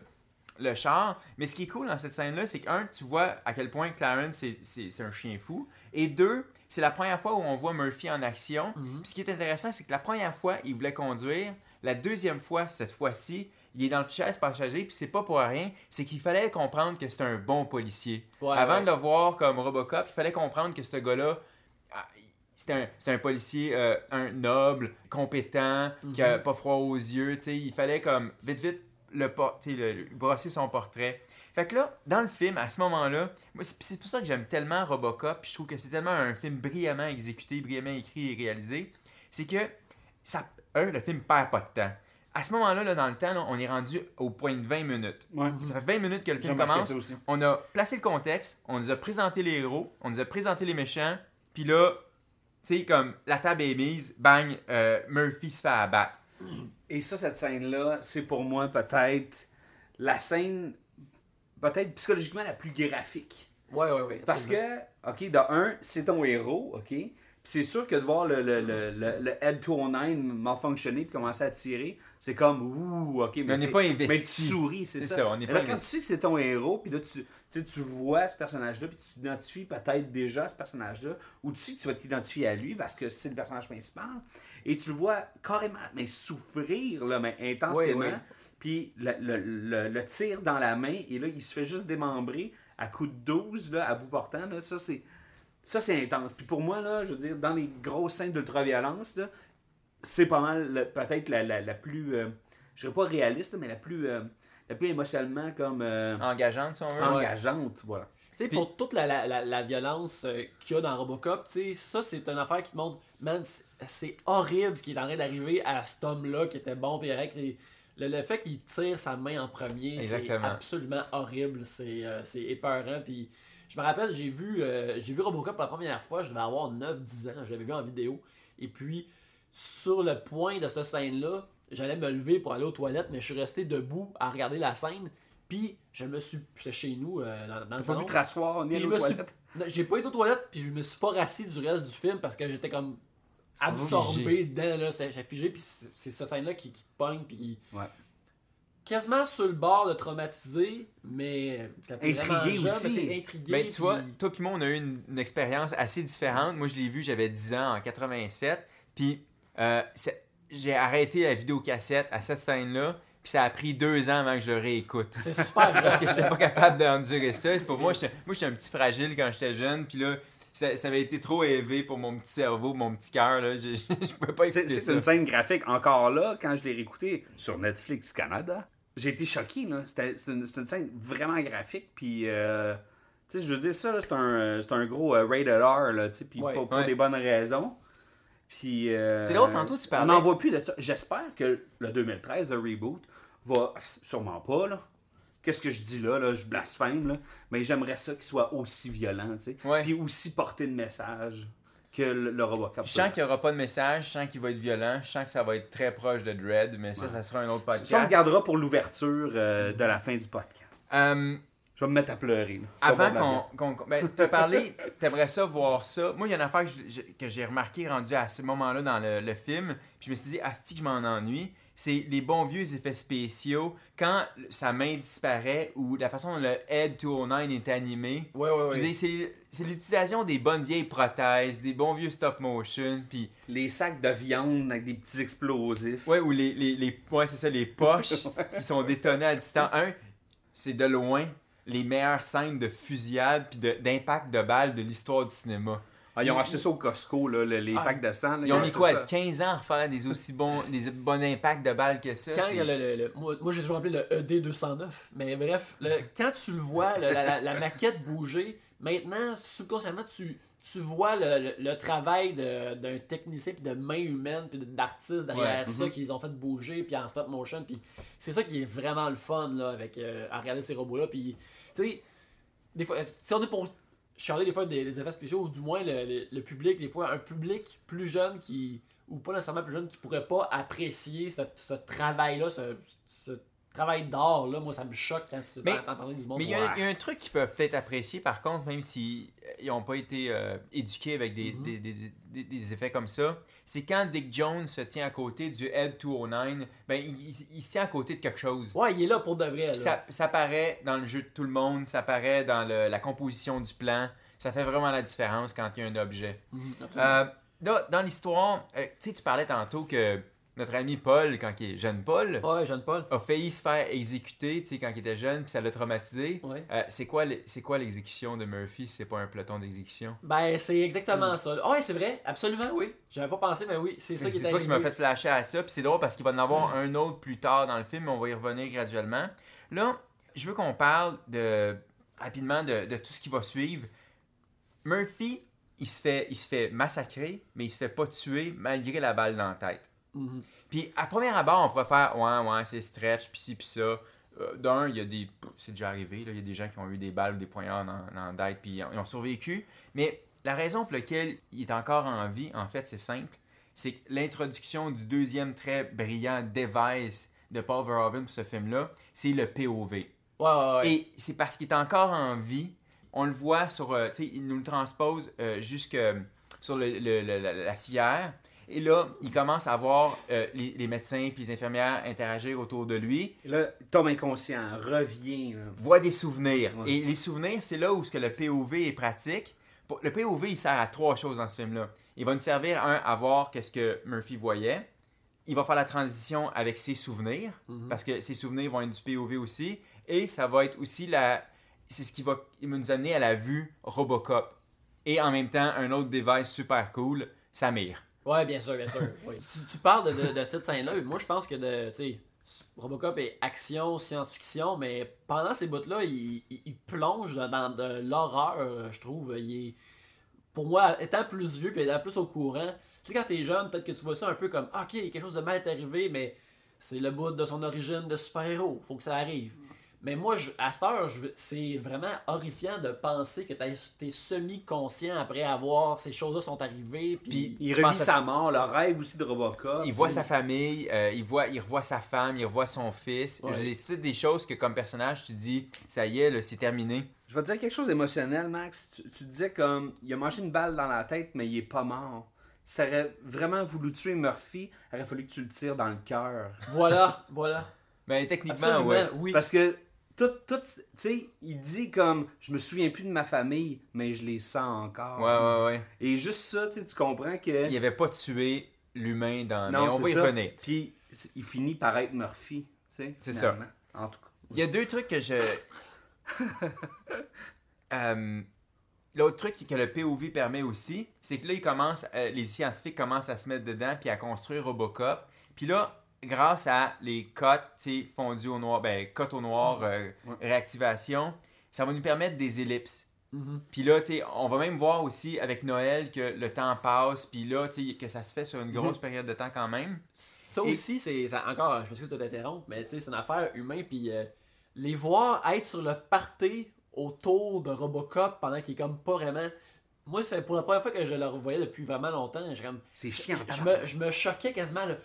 le char. Mais ce qui est cool dans cette scène là, c'est qu'un tu vois à quel point Clarence c'est- un chien fou et deux c'est la première fois où on voit Murphy en action. Mhm. Ce qui est intéressant, c'est que la première fois, il voulait conduire. La deuxième fois, cette fois-ci, il est dans le chaise passager, puis c'est pas pour rien. C'est qu'il fallait comprendre que c'est un bon policier. Ouais, Avant ouais. de le voir comme Robocop, il fallait comprendre que ce gars-là, ah, c'est un, c'est un policier euh, un noble, compétent, qui Mhm. a pas froid aux yeux. tu sais. Il fallait comme vite, vite le, brosser son portrait. Fait que là, dans le film, à ce moment-là, c'est pour ça que j'aime tellement Robocop, puis je trouve que c'est tellement un film brillamment exécuté, brillamment écrit et réalisé, c'est que, ça, un, le film perd pas de temps. À ce moment-là, là, dans le temps, là, on est rendu au point de 20 minutes. Ouais. Ça fait 20 minutes que le film commence. On a placé le contexte, on nous a présenté les héros, on nous a présenté les méchants, puis là, tu sais, comme la table est mise, bang, euh, Murphy se fait abattre. Et ça, cette scène-là, c'est pour moi peut-être la scène, peut-être psychologiquement la plus graphique. Ouais, ouais, ouais. Parce que, ok, de un, c'est ton héros, ok? Puis c'est sûr que de voir le, le, le, le, le Head 209 malfonctionner puis commencer à tirer, c'est comme ouh, ok. Mais on n'est pas investi. Mais tu souris, c'est C'est ça. ça, on Mais pas là, quand tu sais que c'est ton héros, puis là, tu, tu vois ce personnage-là, puis tu t'identifies peut-être déjà à ce personnage-là, ou tu sais que tu vas t'identifier à lui parce que c'est le personnage principal, et tu le vois carrément mais souffrir là, mais intensément, Oui, oui. puis le, le, le, le tir dans la main, et là, il se fait juste démembrer à coup de 12, là, à bout portant, là, ça c'est... Ça, c'est intense. Puis pour moi, là, je veux dire, dans les grosses scènes d'ultraviolence, là, c'est pas mal peut-être la, la, la plus, euh, je dirais pas réaliste, mais la plus, euh, la plus émotionnellement comme euh, Engageante, si on veut. Engageante, voilà. Tu sais, Puis- pour toute la, la, la, la violence euh, qu'il y a dans Robocop, tu sais, ça, c'est une affaire qui te montre, man, c'est- horrible ce qui est en train d'arriver à cet homme-là qui était bon, puis avec les- le, le fait qu'il tire sa main en premier, c'est absolument horrible, c'est euh, c'est épeurant, puis je me rappelle, j'ai vu, euh, j'ai vu Robocop pour la première fois, je devais avoir 9-10 ans, je l'avais vu en vidéo, et puis, sur le point de cette scène-là, j'allais me lever pour aller aux toilettes, mais je suis resté debout à regarder la scène, puis je me suis, j'étais chez nous, euh, dans, dans le T'as pas salon, te rasseoir ni aux me suis. toilettes? J'ai pas été aux toilettes, puis je me suis pas rassis du reste du film parce que j'étais comme absorbé dedans, là. c'est- J'ai figé, puis c'est cette scène-là qui, qui te pogne, puis qui. Ouais. Quasiment sur le bord de traumatiser, mais. Intrigué jeune, aussi. intrigué. Ben, tu vois, toi puis moi, on a eu une, une expérience assez différente. Moi, je l'ai vu, j'avais 10 ans, en 87. Puis, euh, j'ai arrêté la vidéocassette à cette scène-là. Puis, ça a pris deux ans avant que je le réécoute. C'est super grave. Parce que j'étais pas capable d'endurer ça. Pour moi, j'étais moi, j'étais un petit fragile quand j'étais jeune. Puis là, ça, ça avait été trop élevé pour mon petit cerveau, mon petit cœur. là. Je, je, je pouvais pas C'est écouter c'est ça. une scène graphique. Encore là, quand je l'ai réécouté sur Netflix Canada, j'ai été choqué. là. C'était- C'est une, c'est une scène vraiment graphique. Puis, euh, tu sais, je veux dire, ça, là, c'est un, c'est un gros euh, rated R, là, tu sais, puis Ouais. pour, pour Ouais. des bonnes raisons. Puis, euh, C'est drôle, tantôt, tu parlais- On n'en voit plus de ça. J'espère que le 2013, le reboot, va sûrement pas, là. qu'est-ce que je dis là, là, je blasphème, là, mais j'aimerais ça qu'il soit aussi violent, tu sais. Ouais. Puis aussi porter de message que le, le Robocop. Je sens qu'il n'y aura pas de message, je sens qu'il va être violent, je sens que ça va être très proche de Dread, mais ça, ça sera un autre podcast. Ça, on le gardera pour l'ouverture euh, de la fin du podcast. Euh, Je vais me mettre à pleurer. là. Avant qu'on. qu'on ben, t'as parlé, t'aimerais ça voir ça. Moi, il y a une affaire que j'ai remarqué rendu à ce moment-là dans le, le film, puis je me suis dit, asti que je m'en ennuie. C'est les bons vieux effets spéciaux. Quand sa main disparaît ou la façon dont le Head 209 est animé. Ouais, ouais, ouais. C'est l'utilisation des bonnes vieilles prothèses, des bons vieux stop motion, puis Les sacs de viande avec des petits explosifs. Ouais, ou les, les, les ouais, c'est ça, les poches qui sont détonnées à distance. Un, c'est de loin les meilleures scènes de fusillade puis de- d'impact de, balles de l'histoire du cinéma. Ah, ils ont acheté ça au Costco, là, le- les Ah, packs de sang. là, Ils ont mis quoi, ça. 15 ans à refaire des aussi bons, des bons impacts de balles que ça? Quand c'est- il y a le, le- le- moi, moi, j'ai toujours appelé le ED209, mais bref, le- quand tu le vois, le- la, la- la maquette bouger, maintenant, subconsciemment, tu, tu vois le, le- le travail de- d'un technicien, puis de main humaine, puis d'artistes derrière Ouais, ça, qu'ils ont fait bouger, puis en stop motion, puis c'est ça qui est vraiment le fun, là, avec, euh, à regarder ces robots-là, puis, tu sais, des fois, si on est pour charler des fois des, effets spéciaux, ou du moins le, public, des fois, un public plus jeune qui, ou pas nécessairement plus jeune, qui pourrait pas apprécier ce, travail-là, travail d'art, là, moi, ça me choque quand tu Mais- entends parler du monde. Mais il y, a, Ouais. il y a un truc qu'ils peuvent peut-être apprécier, par contre, même s'ils n'ont pas été euh, éduqués avec des, Mhm. des, des- des- des effets comme ça, c'est quand Dick Jones se tient à côté du Head 209, ben, il, il- se tient à côté de quelque chose. Ouais, il est là pour de vrai. Là. Ça, ça paraît dans le jeu de tout le monde, ça paraît dans le- la composition du plan. Ça fait vraiment la différence quand il y a un objet. Mhm, absolument. Euh, là, dans l'histoire, euh, tu sais, tu parlais tantôt que notre ami Paul, quand il est jeune Paul, Ouais, jeune Paul. a failli se faire exécuter, quand il était jeune, puis ça l'a traumatisé. Ouais. Euh, c'est quoi, l'exécution de Murphy si c'est pas un peloton d'exécution? Ben, c'est exactement ça. Ah Ouais, c'est vrai, absolument, oui. J'avais pas pensé, mais oui, c'est ça qui est C'est toi qui m'as arrivé. fait flasher à ça, puis c'est drôle parce qu'il va en avoir un autre plus tard dans le film, mais on va y revenir graduellement. Là, je veux qu'on parle de rapidement de, de tout ce qui va suivre. Murphy, il se fait, il se fait massacrer, mais il se fait pas tuer malgré la balle dans la tête. Mhm. Puis à première abord, on pourrait faire ouais, ouais, c'est stretch, puis ci, puis ça. Euh, D'un, il y a des. C'est déjà arrivé, là, il y a des gens qui ont eu des balles ou des poignards dans, dans la tête, puis ils ont, ils ont survécu. Mais la raison pour laquelle il est encore en vie, en fait, c'est simple. C'est que l'introduction du deuxième très brillant device de Paul Verhoeven pour ce film-là, c'est le POV. Ouais, ouais, ouais. Et c'est parce qu'il est encore en vie. On le voit sur. euh, tu sais, il nous le transpose euh, jusque sur le- le- le- la, la civière. Et là, il commence à voir euh, les, les médecins puis les infirmières interagir autour de lui, Et Là, Tom inconscient revient. là. voit des souvenirs. Ouais. Et les souvenirs, c'est là où ce que le POV est pratique. Le POV, il sert à trois choses dans ce film-là. Il va nous servir, un, à voir qu'est-ce que Murphy voyait. Il va faire la transition avec ses souvenirs, Mhm. parce que ses souvenirs vont être du POV aussi. Et ça va être aussi la... C'est ce qui va nous amener à la vue Robocop. Et en même temps, un autre device super cool, Samir. Ouais, bien sûr, bien sûr. tu, parles de, de- cette scène-là, moi je pense que de, Robocop est action, science-fiction, mais pendant ces bouts-là, il, il- plonge dans de l'horreur, je trouve. Il est, pour moi, étant plus vieux puis étant plus au courant, tu sais, quand t'es jeune, peut-être que tu vois ça un peu comme, Ah, ok, quelque chose de mal est arrivé, mais c'est le bout de son origine de super-héros, faut que ça arrive. Mais moi, je, à cette heure, c'est vraiment horrifiant de penser que t'as- t'es semi-conscient après avoir ces choses-là sont arrivées. Puis, Il revit sa mort, le rêve aussi de Robocop. Il voit sa famille, euh, il, voit, il revoit sa femme, il revoit son fils. Ouais. C'est toutes des choses que, comme personnage, tu dis, ça y est, là, c'est terminé. Je vais te dire quelque chose d'émotionnel, Max. Tu, tu disais comme, il a mangé une balle dans la tête, mais il est pas mort. Si t'aurais vraiment voulu tuer Murphy, il aurait fallu que tu le tires dans le cœur. Voilà, voilà. Mais techniquement, ouais. oui. Parce que, tout, tout, tu sais, il dit comme, je me souviens plus de ma famille, mais je les sens encore. Ouais, ouais, ouais. Et juste ça, tu comprends que. Il avait pas tué l'humain dans. mais on c'est va y ça. revenir. Puis il finit par être Murphy, tu sais. C'est finalement. En tout cas. Il y a deux trucs que je. Euh, L'autre truc que le POV permet aussi, c'est que là, ils commencent, euh, les scientifiques commencent à se mettre dedans puis à construire Robocop. Puis là, grâce à les cotes fondues au noir, ben, cotes au noir, euh, réactivation, ça va nous permettre des ellipses. Mhm. Puis là, on va même voir aussi avec Noël que le temps passe, puis là, tu sais, que ça se fait sur une grosse période de temps quand même. Ça Et- aussi, c'est encore, je m'excuse de t'interrompre, mais c'est une affaire humaine, puis euh, les voir être sur le party autour de Robocop pendant qu'il est comme pas vraiment. Moi, c'est pour la première fois que je le revoyais depuis vraiment longtemps. C'est chiant. je, me, je me choquais quasiment. Là.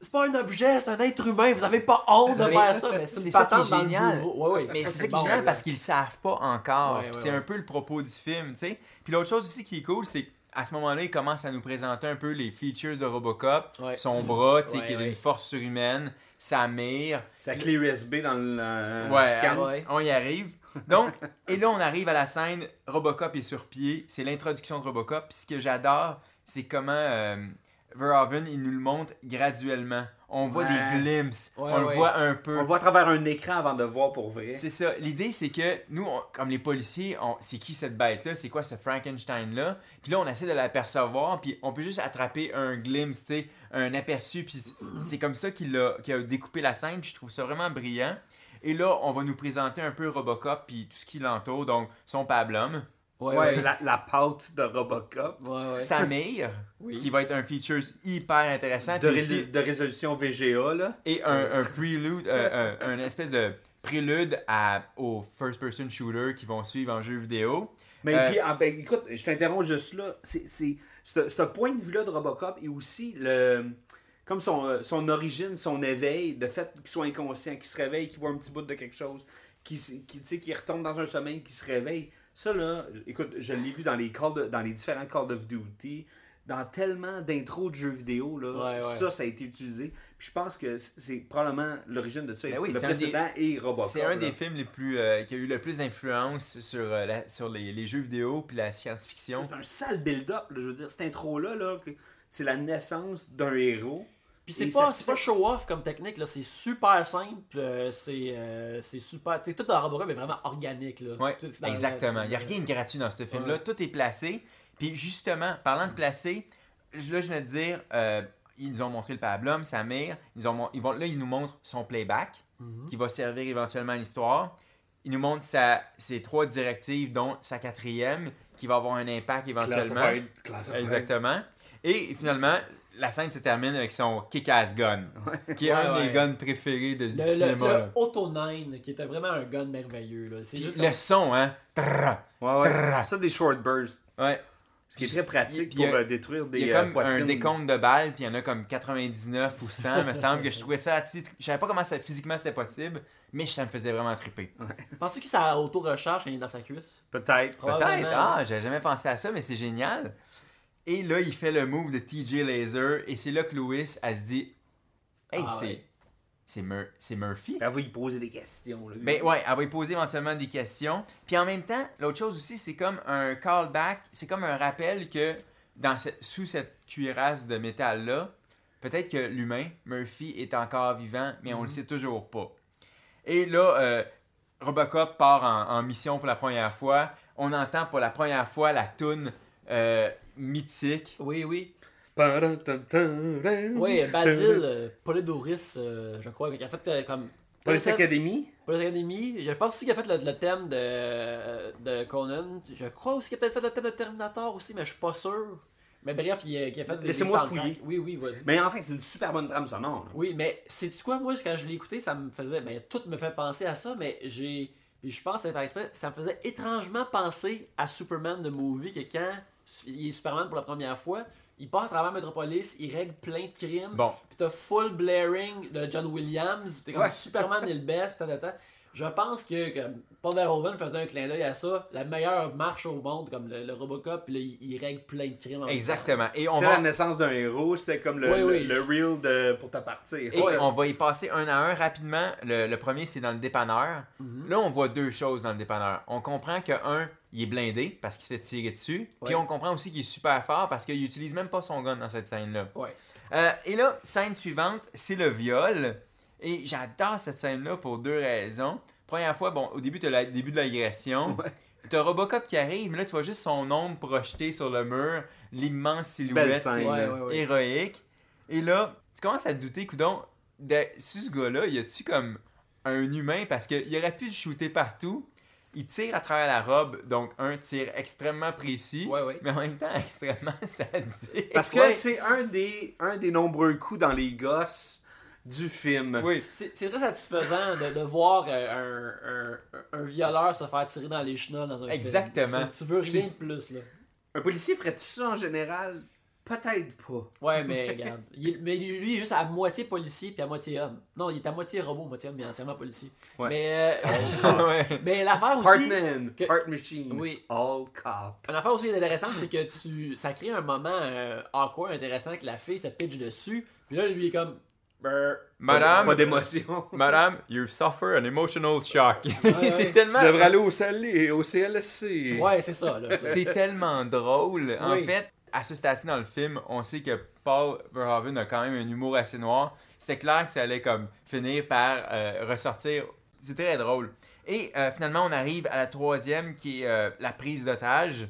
C'est- pas un objet, c'est un être humain. Vous avez pas honte de faire ça. Mais c'est une ça qui est génial. Ouais, ouais, Mais c'est ça qui bon, est génial là. parce qu'ils le savent pas encore. Ouais, c'est ouais. un peu le propos du film, tu sais. Puis l'autre chose aussi qui est cool, c'est qu'à ce moment-là, ils commencent à nous présenter un peu les features de Robocop. Ouais. Son bras, tu sais, Ouais, qui est d'une force surhumaine. Sa mire. Sa clé USB dans le. euh, ouais. on y arrive. Donc, et là, on arrive à la scène, Robocop est sur pied, c'est l'introduction de Robocop. Puis ce que j'adore, c'est comment euh, Verhoeven, il nous le montre graduellement. On voit Ouais. des glimpses, Ouais, on ouais. le voit un peu. On le voit à travers un écran avant de voir pour vrai. C'est ça. L'idée, c'est que nous, on- comme les policiers, c'est qui cette bête-là? C'est quoi ce Frankenstein-là? Puis là, on essaie de l'apercevoir, puis on peut juste attraper un glimpse, tu sais, un aperçu, puis c'est- comme ça qu'il a, qu'il a découpé la scène, puis je trouve ça vraiment brillant. Et là, on va nous présenter un peu Robocop, puis tout ce qui l'entoure, donc son pablum, Ouais. La, la pâte de Robocop. Ouais, ouais. Samir, Oui. qui va être un feature hyper intéressant, De, résolution VGA, là. et un, un prelude, euh, un, un espèce de prélude à, aux first-person shooters qui vont suivre en jeu vidéo. Mais Euh, puis, ah, ben, écoute, je t'interromps juste là. C'est, c'est, ce point de vue-là de Robocop et aussi le, comme son, euh, son origine, son éveil, le fait qu'il soit inconscient, qu'il se réveille, qu'il voit un petit bout de quelque chose, qu'il, sais, qu'il retombe dans un sommeil, qu'il se réveille. Ça, là, écoute, je l'ai vu dans les, Call de- dans les différents Call of Duty, dans tellement d'intros de jeux vidéo, là, Ouais, ouais. ça, ça a été utilisé. Puis je pense que c'est- probablement l'origine de ça. Ben oui, le précédent et Robocop. C'est un là. des films les plus euh, qui a eu le plus d'influence sur, euh, la- sur les, les jeux vidéo puis la science-fiction. C'est un sale build-up, là, je veux dire, cette intro-là, là, que c'est la naissance d'un héros. Puis c'est pas, c'est pas show-off comme technique, là. c'est super simple, euh, c'est euh, c'est super. t'sais, tout dans Robocop est vraiment organique. Là. Ouais, c'est exactement. c'est- Il n'y a rien de gratuit dans ce film-là. Ouais. Tout est placé. Puis justement, parlant de placer, je- là, je viens de dire, euh, ils nous ont montré le pablum, sa mère. Ils ont, ils vont, là, ils nous montrent son playback, Mhm. qui va servir éventuellement à l'histoire. Ils nous montrent sa, ses trois directives, dont sa quatrième, qui va avoir un impact éventuellement. Classified. Classified. Exactement. Et finalement, la scène se termine avec son kick-ass gun, qui est Ouais, un des ouais. guns préférés de, du Le, le, cinéma. le là. Auto 9, qui était vraiment un gun merveilleux. Là. C'est juste le comme- son, hein. Trrr. Ouais, ouais. Trrr. Ça, des short bursts. Ouais. Ce qui est très pratique a- pour euh, détruire des Il y a euh, comme poitrines. un décompte de balles, puis il y en a comme 99 ou 100. Il me semble que je trouvais ça. tu sais, Je savais pas comment ça, physiquement c'était possible, mais ça me faisait vraiment triper. Penses-tu que ça auto-recharge dans sa cuisse? Peut-être. Peut-être, ah, j'avais jamais pensé à ça, mais c'est génial. Et là, il fait le move de TJ Laser, et c'est là que Louis, elle se dit Hey, Ah c'est. ouais. C'est Mur- c'est Murphy. Elle va y poser des questions. Là. Ben ouais, elle va lui poser éventuellement des questions. Puis en même temps, l'autre chose aussi, c'est comme un callback, c'est comme un rappel que dans cette- sous cette cuirasse de métal-là, peut-être que l'humain, Murphy, est encore vivant, mais on le sait toujours pas. Et là, euh, Robocop part en, en mission pour la première fois. On entend pour la première fois la toune euh, mythique. Oui, oui. Oui, Basile, euh, Polidoris, euh, je crois, qui a fait euh, comme. Police Academy. Police Academy. Je pense aussi qu'il a fait le, le thème de, de Conan. Je crois aussi qu'il a peut-être fait le thème de Terminator aussi, mais je suis pas sûr. Mais bref, il, a- il a fait des- Laissez-moi fouiller. Oui, oui, vas-y. Mais enfin, c'est une super bonne trame sonore. là. Oui, mais c'est tu quoi, moi, quand je l'ai écouté, ça me faisait. Ben, tout me fait penser à ça, mais j'ai. puis je pense que c'était par exprès, ça me faisait étrangement penser à Superman de Movie, que quand il est Superman pour la première fois, il part à travers Metropolis, il règle plein de crimes. Bon, Pis t'as full blaring de John Williams, t'es comme Ouais. Superman est le best, ta, ta, ta. Je pense que, Paul Verhoeven faisait un clin d'œil à ça, la meilleure marche au monde, comme le, le Robocop, pis là, il, il règle plein de crimes exactement. Et on C'était va, la naissance d'un héros, c'était comme le, Oui, le, reel de, pour te partir. Et Ouais. on va y passer un à un rapidement. Le, le premier, c'est dans le dépanneur. Là, on voit deux choses dans le dépanneur. On comprend que un, il est blindé parce qu'il se fait tirer dessus. Puis on comprend aussi qu'il est super fort parce qu'il utilise même pas son gun dans cette scène-là. Ouais. Euh, et là, scène suivante, c'est le viol. Et j'adore cette scène-là pour deux raisons. Première fois, bon, au début, tu as le début de l'agression. Ouais. Tu as Robocop qui arrive, mais là, tu vois juste son ombre projetée sur le mur, l'immense silhouette scène. c'est Ouais, ouais, ouais. héroïque. Et là, tu commences à te douter, coudon, de sur ce gars-là, y a-tu comme un humain? Parce qu'il aurait pu shooter partout. Il tire à travers la robe, donc un tir extrêmement précis, Ouais, ouais. mais en même temps extrêmement sadique. Parce que Ouais. c'est un des, un des nombreux coups dans les gosses du film. Oui. C'est très satisfaisant de, de voir euh, un, un, un violeur se faire tirer dans les chenolles dans un Exactement. film. Tu, tu veux rien de plus, là. Un policier ferait-tu ça en général? Peut-être pas. Ouais, mais regarde. Il mais lui, il est juste à moitié policier puis à moitié homme. Non, il est à moitié robot, moitié homme, mais entièrement policier. Ouais. Mais, euh, ouais. mais l'affaire aussi. Partman, que- Part Machine, Oui. All Cop. Une affaire aussi intéressante, c'est que tu ça crée un moment euh, awkward intéressant que la fille se pitch dessus. Puis là, lui est comme. Brr. Madame, Pas d'émotion. Madame, you suffer an emotional shock. ouais. c'est Tu tellement. devrais aller au, CL au CLSC. Ouais, c'est ça, tu. C'est tellement drôle. En Oui. fait, à ce stade dans le film, on sait que Paul Verhoeven a quand même un humour assez noir. C'est clair que ça allait comme finir par euh, ressortir. C'est très drôle. Et euh, finalement, on arrive à la troisième qui est euh, la prise d'otage.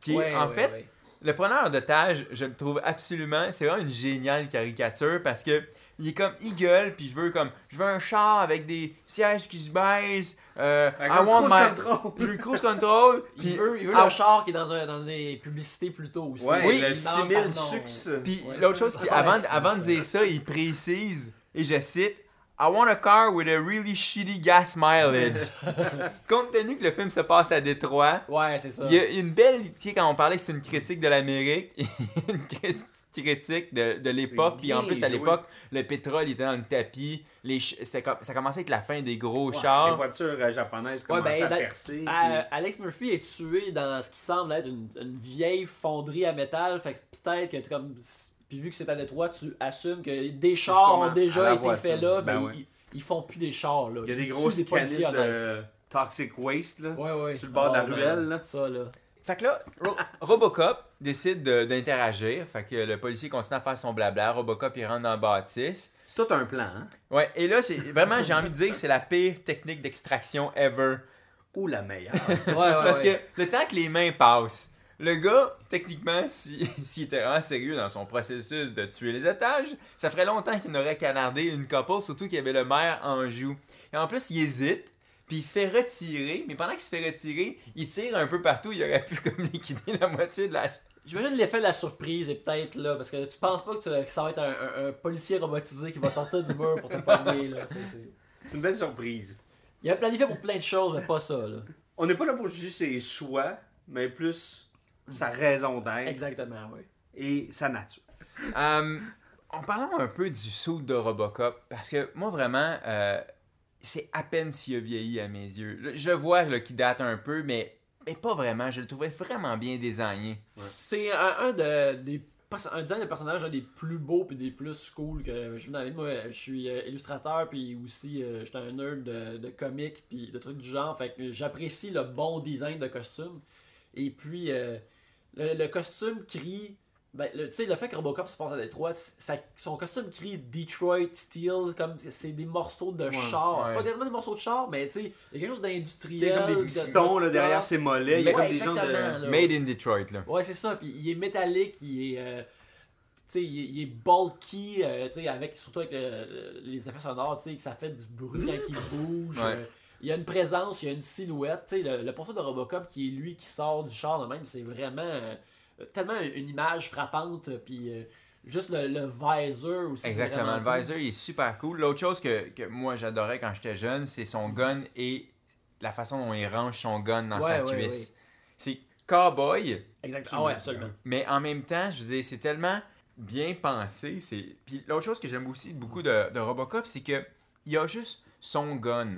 Qui est, en ouais, fait, ouais. le preneur d'otage, je le trouve absolument. C'est vraiment une géniale caricature parce que il est comme, il gueule, puis je veux comme, je veux un char avec des sièges qui se baissent. Euh, Avec I un want cruise my- control. Je veux le cruise control. Il puis- veut, il veut Ah, le char qui est dans, un, dans des publicités plus tôt aussi. Ouais, Oui, le Il 6000 demande pardon. succès. Puis Ouais. l'autre chose, qui, avant, avant de dire ça, il précise, et je cite, I want a car with a really shitty gas mileage. Compte tenu que le film se passe à Détroit, Ouais, c'est ça. il y a une belle. Tu sais, quand on parlait que c'est une critique de l'Amérique, il y a une cri- critique de, de l'époque, puis en plus à l'époque, le pétrole était dans le tapis, les comme- ça commençait avec la fin des gros Les chars. voitures euh, japonaises Ouais, commençaient ben, à dans- percer. Euh, Alex Murphy est tué dans ce qui semble être une, une vieille fonderie à métal. Fait que peut-être que comme. Puis vu que c'est à Détroit, tu assumes que des chars ont à déjà été voiture. faits là, Ben mais ouais. ils, ils font plus des chars là. Il y a des grosses des canisses de toxic waste, là. Ouais, ouais. sur le bord de la Oh, ruelle, là. Ça là. Fait que là, Ro- Robocop décide de- d'interagir. Fait que le policier continue à faire son blabla. Robocop il rentre dans la bâtisse. Tout un plan, hein? Ouais, et là, c'est vraiment, j'ai envie de dire que c'est la pire technique d'extraction ever. Ou la meilleure. Ouais, ouais. Parce ouais. que le temps que les mains passent, le gars, techniquement, si- s'il était vraiment sérieux dans son processus de tuer les otages, ça ferait longtemps qu'il n'aurait canardé une couple, surtout qu'il y avait le maire en joue. Et en plus, il hésite, puis il se fait retirer, mais pendant qu'il se fait retirer, il tire un peu partout, il aurait pu comme liquider la moitié de la... J'imagine l'effet de la surprise est peut-être là, parce que tu penses pas que, ça va être un, un- un policier robotisé qui va sortir du mur pour te pogner là. C'est- une belle surprise. Il a planifié pour plein de choses, mais pas ça là. On n'est pas là pour juger ses choix, mais plus sa raison d'être Exactement, oui. et sa nature. Euh, en parlant un peu du saut de Robocop, parce que moi vraiment, euh, c'est à peine s'il a vieilli à mes yeux. Je le vois là, qui date un peu, mais, mais pas vraiment. Je le trouvais vraiment bien désigné. C'est un, un de, des un design de personnage des plus beaux puis des plus cool que je dans. Moi, je suis euh, illustrateur puis aussi euh, j'étais un nerd de, de comics puis de trucs du genre. Fait que j'apprécie le bon design de costume. Et puis euh, le costume crie. Ben, le- tu sais, le fait que Robocop se passe à Détroit, ça- son costume crie Detroit Steel, comme c'est des morceaux de char. C'est pas exactement des morceaux de char, mais tu sais, il y a quelque chose Il y d'industriel. a comme des de- pistons de là, derrière ses mollets. Il y a Ouais, comme des gens de. là. Made in Detroit, là. Ouais, c'est ça. Puis il est métallique, il est, euh, tu sais, il, est- il est bulky, euh, tu sais, avec, surtout avec le- le- les effets sonores, tu sais, que ça fait du bruit quand il bouge. Ouais. euh, il y a une présence, il y a une silhouette. Tu sais, le, le portrait de Robocop qui est lui qui sort du char de même, c'est vraiment euh, tellement une image frappante. Puis euh, juste le, le visor aussi. Exactement. Le cool. visor, il est super cool. L'autre chose que, que moi j'adorais quand j'étais jeune, c'est son gun et la façon dont il range son gun dans Ouais, sa ouais, cuisse. C'est cowboy, Exactement. Ah absolument. Mais en même temps, je veux c'est tellement bien pensé. C'est... Puis l'autre chose que j'aime aussi beaucoup de, de Robocop, c'est que il a juste son gun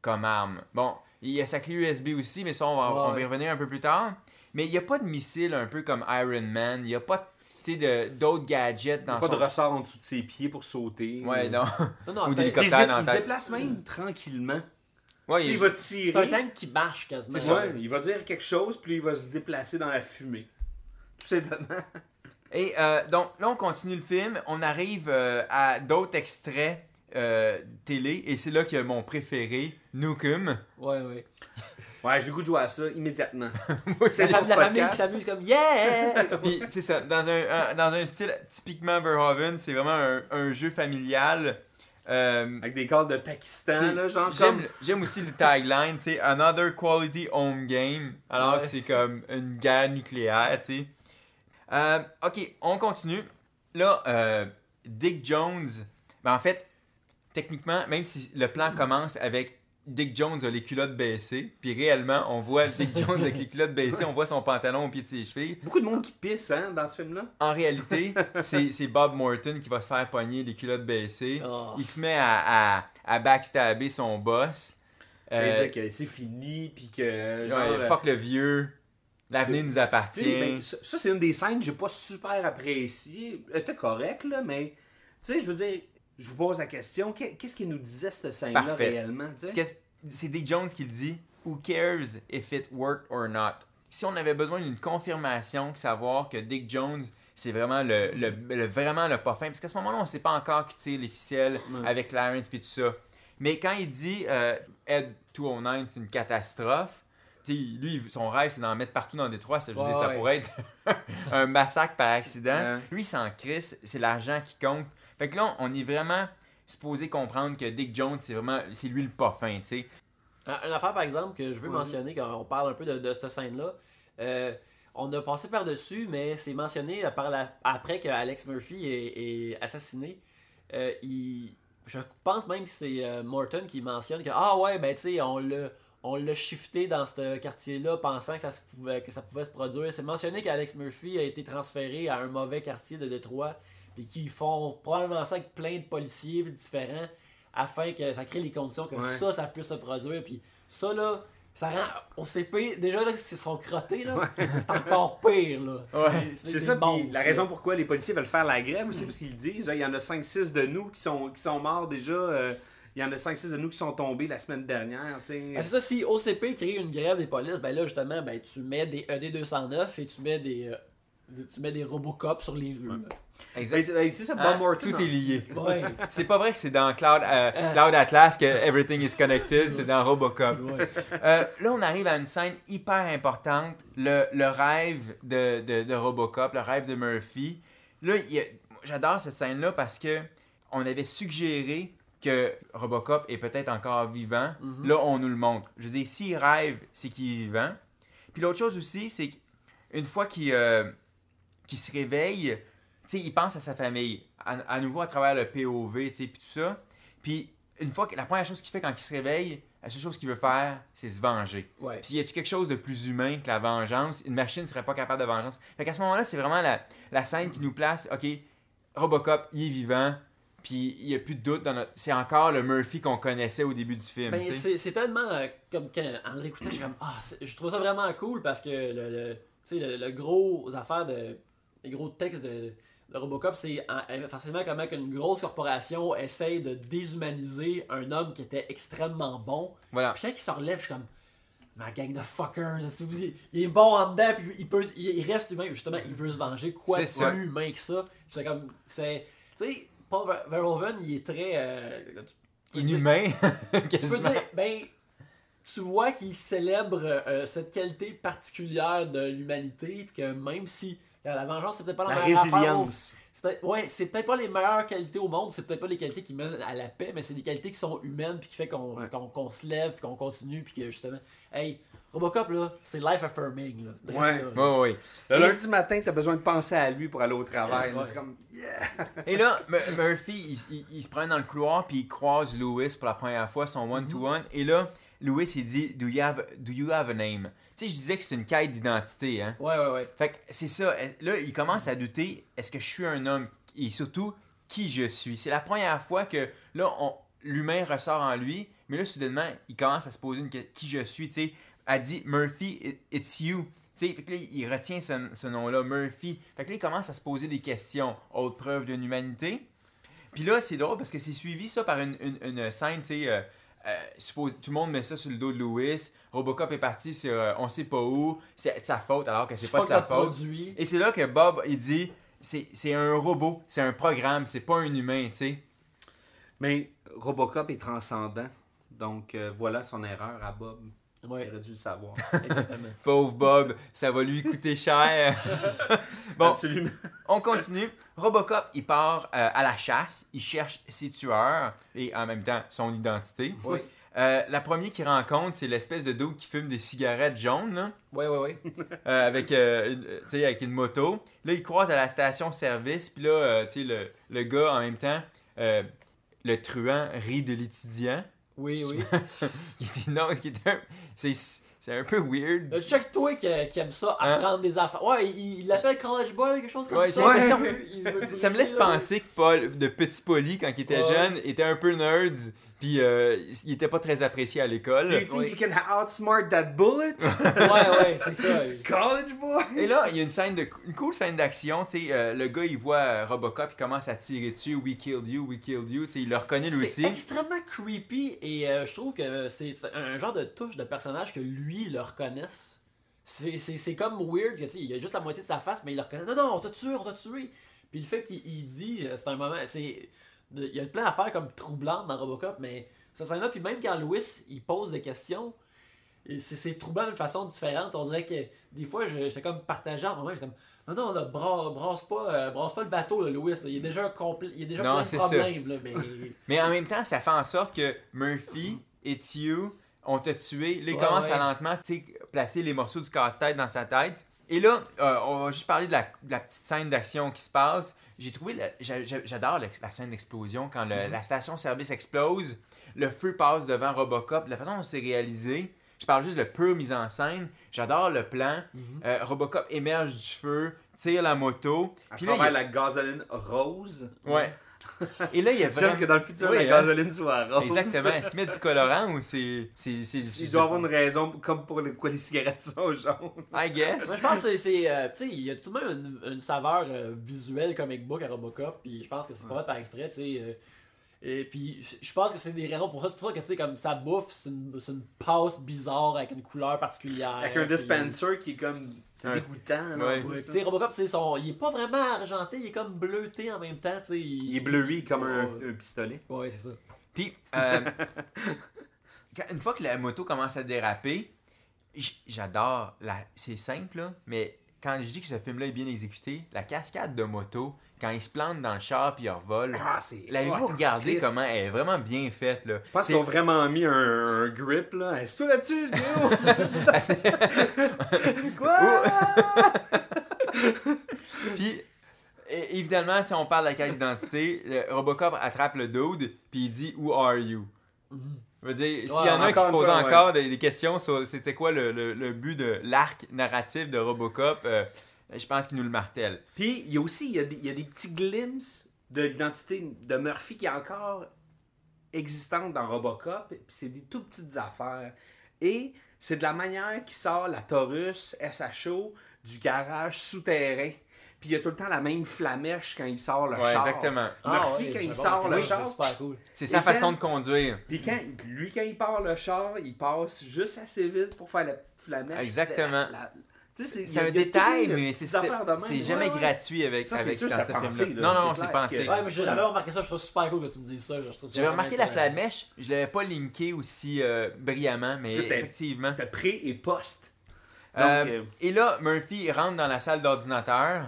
comme arme. Bon, il y a sa clé USB aussi, mais ça, on va, on va y revenir un peu plus tard. Mais il n'y a pas de missile un peu comme Iron Man. Il n'y a pas tu sais, de, d'autres gadgets dans Pas de ressort en dessous de ses pieds pour sauter. Ouais, non. Non, non, Ou c'est- Il hélicoptères dans la il se tête. déplace même tranquillement. Ouais, il- il va c'est tirer. un tank qui marche quasiment. C'est ça. Il va dire quelque chose, puis il va se déplacer dans la fumée. Tout simplement. Et euh, donc, là, on continue le film. On arrive euh, à d'autres extraits euh, télé. Et c'est là qu'il y a mon préféré, Nukem. Ouais, ouais. Ouais, j'ai le goût de jouer à ça immédiatement. C'est la, la famille qui s'amuse comme Yeah! Puis c'est ça, dans un, un- dans un style typiquement Verhoeven, c'est vraiment un, un jeu familial. Euh, Avec des calls de Pakistan, là, genre J'aime comme. j'aime aussi le tagline, tu sais, Another Quality Home Game, alors Ouais. que c'est comme une guerre nucléaire, tu sais. Euh, ok, on continue. Là, euh, Dick Jones, ben en fait, techniquement, même si le plan commence avec Dick Jones a les culottes baissées, puis réellement, on voit Dick Jones avec les culottes baissées, on voit son pantalon au pied de ses chevilles. Beaucoup de monde qui pisse hein, dans ce film-là. En réalité, c'est Bob Morton qui va se faire pogner les culottes baissées. Oh. Il se met à, à, à backstabber son boss. Euh, Il dit que c'est fini, puis que. Genre, ouais, euh, fuck le vieux. L'avenir nous appartient. ben, ça, ça, c'est une des scènes que j'ai pas super appréciée. Elle était correcte, là, mais. Tu sais, je veux dire, je vous pose la question, qu'est- qu'est-ce qu'il nous disait cette scène-là réellement, c'est Dick Jones qui le dit. Who cares if it worked or not? Si on avait besoin d'une confirmation, savoir que Dick Jones, c'est vraiment le, le- le- vraiment le pas fin, parce qu'à ce moment-là, on sait pas encore qui tire les ficelles Ouais. avec Clarence et tout ça. Mais quand il dit euh, Ed 209, c'est une catastrophe, lui, son rêve, c'est d'en mettre partout dans Détroit. Ça, je dire, ça ouais. pourrait être un massacre par accident. Lui, c'est en crise, c'est l'argent qui compte. Fait que là, on est vraiment supposé comprendre que Dick Jones, c'est vraiment, c'est lui le pas fin, tu sais. Un- Une affaire, par exemple, que je veux mentionner quand on parle un peu de, de cette scène-là. euh, on a passé par-dessus, mais c'est mentionné par la- après que Alex Murphy est, est assassiné. Euh, il- je pense même que c'est euh, Morton qui mentionne que Ah ouais, ben tu sais, on l'a. On l'a shifté dans ce quartier-là pensant que ça, se pouvait, que ça pouvait se produire. C'est mentionné qu'Alex Murphy a été transféré à un mauvais quartier de Détroit. Puis qu'ils font probablement ça avec plein de policiers différents afin que ça crée les conditions que Ouais. ça, ça puisse se produire. Puis ça, là, ça rend au CP, déjà, là, c'est son crotté, là, c'est encore pire, là. Ouais. C'est ça, la raison pourquoi les policiers veulent faire la grève aussi, parce qu'ils disent, là, il y en a 5-6 de nous qui sont, qui sont morts déjà. euh, il y en a 5-6 de nous qui sont tombés la semaine dernière. Ben, c'est ça, si OCP crée une grève des polices, ben là, justement, ben, tu mets des ED209 et tu mets des, euh, des- tu mets des Robocop sur les rues. là. Ben, Exact. c'est ben, c'est ça, Bob Hein? Morton. Tout est lié. Ouais. C'est pas vrai que c'est dans Cloud, euh, Cloud Atlas que everything is connected, c'est dans Robocop. ouais. Euh, là, on arrive à une scène hyper importante, le, le rêve de, de, de Robocop, le rêve de Murphy. Là, j'adore cette scène-là parce que on avait suggéré que Robocop est peut-être encore vivant. Là, on nous le montre. Je veux dire, s'il rêve, c'est qu'il est vivant. Puis l'autre chose aussi, c'est qu'une fois qu'il euh, se réveille, tu sais, il pense à sa famille, à, à nouveau à travers le POV, tu sais, puis tout ça. Puis une fois que la première chose qu'il fait quand il se réveille, la seule chose qu'il veut faire, c'est se venger. Ouais. Puis y a-tu quelque chose de plus humain que la vengeance? Une machine serait pas capable de vengeance. Fait qu'à ce moment-là, c'est vraiment la, la scène qui nous place. Ok, Robocop, il est vivant. Puis il y a plus de doute dans notre. C'est encore le Murphy qu'on connaissait au début du film. Ben, c'est tellement euh, comme quand en l'écoutant, je comme ah, je trouve ça vraiment cool parce que le, le, gros affaire de les gros textes de, de Robocop, c'est euh, forcément comment qu'une grosse corporation essaye de déshumaniser un homme qui était extrêmement bon. Voilà. Puis quand il se relève, je suis comme ma gang de fuckers, si vous il est bon en dedans, puis il peut, il, il reste humain, justement, il veut se venger. Quoi de C'est ça. plus humain que ça C'est comme, c'est, tu sais, Paul Ver- Verhoeven, il est très euh, Inhumain. tu peux dire, ben, tu vois qu'il célèbre euh, cette qualité particulière de l'humanité, puis que même si euh, la vengeance, peut-être pas la, La résilience. C'est peut-être- ouais, c'est peut-être pas les meilleures qualités au monde, c'est peut-être pas les qualités qui mènent à la paix, mais c'est des qualités qui sont humaines, puis qui fait qu'on Ouais. se lève, puis qu'on continue, puis que justement, hey, Robocop là, c'est life affirming là. Ouais. là. Ouais, ouais. Le Et- lundi matin, t'as besoin de penser à lui pour aller au travail. Ouais. C'est comme, Et là, M- Murphy, il, il- il se promène dans le couloir, puis il croise Lewis pour la première fois, son one-to-one. Et là, Lewis, il dit do you, have, do you have a name? Tu sais, je disais que c'est une quête d'identité. Hein? Ouais, ouais, ouais. Fait que c'est ça. Là, il commence à douter est-ce que je suis un homme? Et surtout, qui je suis? C'est la première fois que là, on- l'humain ressort en lui, mais là, soudainement, il commence à se poser une question qui je suis. Tu sais, elle dit Murphy, it- it's you. Tu sais, fait que là, il retient ce, ce nom-là, Murphy. Fait que là, il commence à se poser des questions. Autre preuve d'une humanité. Puis là, c'est drôle parce que c'est suivi ça par une, une- une scène, tu sais. euh, euh, suppose- tout le monde met ça sur le dos de Lewis. Robocop est parti sur euh, on sait pas où. C'est de sa faute alors que c'est pas de sa faute. produit. Et c'est là que Bob, il dit c'est c'est un robot, c'est un programme, c'est pas un humain, tu sais. Mais Robocop est transcendant. Donc euh, voilà son erreur à Bob. Il aurait dû le savoir. exactement. Pauvre Bob, ça va lui coûter cher. bon, Absolument. on continue. Robocop, il part euh, à la chasse, il cherche ses tueurs et en même temps son identité. Oui. Euh, la première qu'il rencontre, c'est l'espèce de dude qui fume des cigarettes jaunes, là, Ouais, ouais, ouais. euh, avec, une, tu sais, avec une moto. Là, il croise à la station-service, puis là, euh, tu sais, le, le gars, en même temps, euh, le truand rit de l'étudiant. Oui, oui. Il dit non, ce qui est un. C'est, c'est un peu weird. Check toi qui, qui aime ça, Hein? apprendre des affaires. Ouais, il l'appelle College Boy, quelque chose comme Ouais, ça. veut- Ça me laisse penser que Paul, de Petit Poli, quand il était Ouais. jeune, était un peu nerd, puis euh, il était pas très apprécié à l'école. You think you can outsmart that bullet? Ouais, ouais, c'est ça. College boy! Et là, il y a une scène de une cool scène d'action, tu sais, euh, le gars il voit euh, Robocop, il commence à tirer dessus, we killed you, we killed you, tu sais, il le reconnaît lui C'est aussi. extrêmement creepy et euh, je trouve que c'est un genre de touche de personnage que lui le reconnaisse. C'est- C'est c'est comme weird que tu sais, il a juste la moitié de sa face, mais il le reconnaît. Non, non, on t'a tué, on t'a tué. Puis le fait qu'il il dit, c'est un moment, c'est. Il y a plein d'affaires comme troublantes dans Robocop, mais ça scène là, puis même quand Louis il pose des questions, c'est troublant d'une façon différente. On dirait que des fois, j'étais comme partagé en moment, j'étais comme. Non, non, là, bra- brasse, pas, euh, brasse pas le bateau, là, Louis. là. Il est déjà, compl- il est déjà Non, plein de problèmes. Là, mais... Mais en même temps, ça fait en sorte que Murphy et You on t'a tué. Là, il Ouais, commence ouais. à lentement placer les morceaux du casse-tête dans sa tête. Et là, euh, on va juste parler de la, de la petite scène d'action qui se passe. J'ai trouvé, j'adore la scène d'explosion quand le- Mm-hmm. la station-service explose, le feu passe devant Robocop, la façon dont c'est réalisé. Je parle juste de pure mise en scène. J'adore le plan. Mm-hmm. Euh, Robocop émerge du feu, tire la moto. À Puis là, il travers a- la gasoline rose. Ouais. Et là, il y a J'aime vraiment... que dans le futur, Oui, la hein. gasoline soit rose. Exactement. Est-ce qu'il met du colorant ou c'est. Il doit avoir une raison, comme pour les, quoi les cigarettes sont jaunes. I guess. Moi, je pense que c'est- euh, tu sais, il y a tout de même une, une saveur euh, visuelle comic book à Robocop, puis je pense que c'est pas fait par exprès, tu sais. euh, et puis, je- je pense que c'est des raisons pour ça. C'est pour ça que, tu sais, comme ça bouffe, c'est une, c'est une pâte bizarre avec une couleur particulière. Avec un puis- dispenser qui est comme. C'est Un- dégoûtant. Ouais. Ouais, tu sais, Robocop, son- il est pas vraiment argenté, il est comme bleuté en même temps, tu sais. Il est bleué comme un, Ouais. un pistolet. Ouais, c'est ça. Puis, euh, une fois que la moto commence à déraper, j'adore. La... C'est simple, là, mais quand je dis que ce film-là est bien exécuté, la cascade de moto, quand il se plante dans le char puis il revole, Ah, l'avez-vous regardé comment elle est vraiment bien faite, là? Je pense qu'ils ont vraiment mis un, un grip là. Est-ce toi là-dessus, Léo? Quoi? Puis, évidemment, si on parle de la carte d'identité, Robocop attrape le dude, puis il dit Who are you Je veux dire, s'il y en a qui se fois, encore des, des questions sur c'était quoi le, le- le but de l'arc narratif de Robocop, euh, je pense qu'il nous le martèle. Puis, il y a aussi il y a des, il y a des petits glimpses de l'identité de Murphy qui est encore existante dans Robocop. Puis, c'est des tout petites affaires. Et c'est de la manière qu'il sort la Taurus SHO du garage souterrain. Puis, il y a tout le temps la même flamèche quand il sort le Ouais, char. exactement. Murphy, ouais, quand il sort bon, le char, C'est super cool. Sa quand- façon de conduire. Puis quand, lui, quand il part le char, il passe juste assez vite pour faire la petite flamèche. Exactement. La- la- tu sais, C'est un détail, mais c'est Ouais, jamais ouais. gratuit avec, Ça, c'est avec sûr, dans c'est ce pensé, film-là. là, Non, non, c'est pensé. que- Ouais, jamais remarqué ça, je trouve ça super cool que tu me dises ça. J'avais remarqué la flamèche, je l'avais pas linké aussi euh, brillamment, mais effectivement. C'était pré et post. Donc, Euh, euh, et là, Murphy rentre dans la salle d'ordinateur.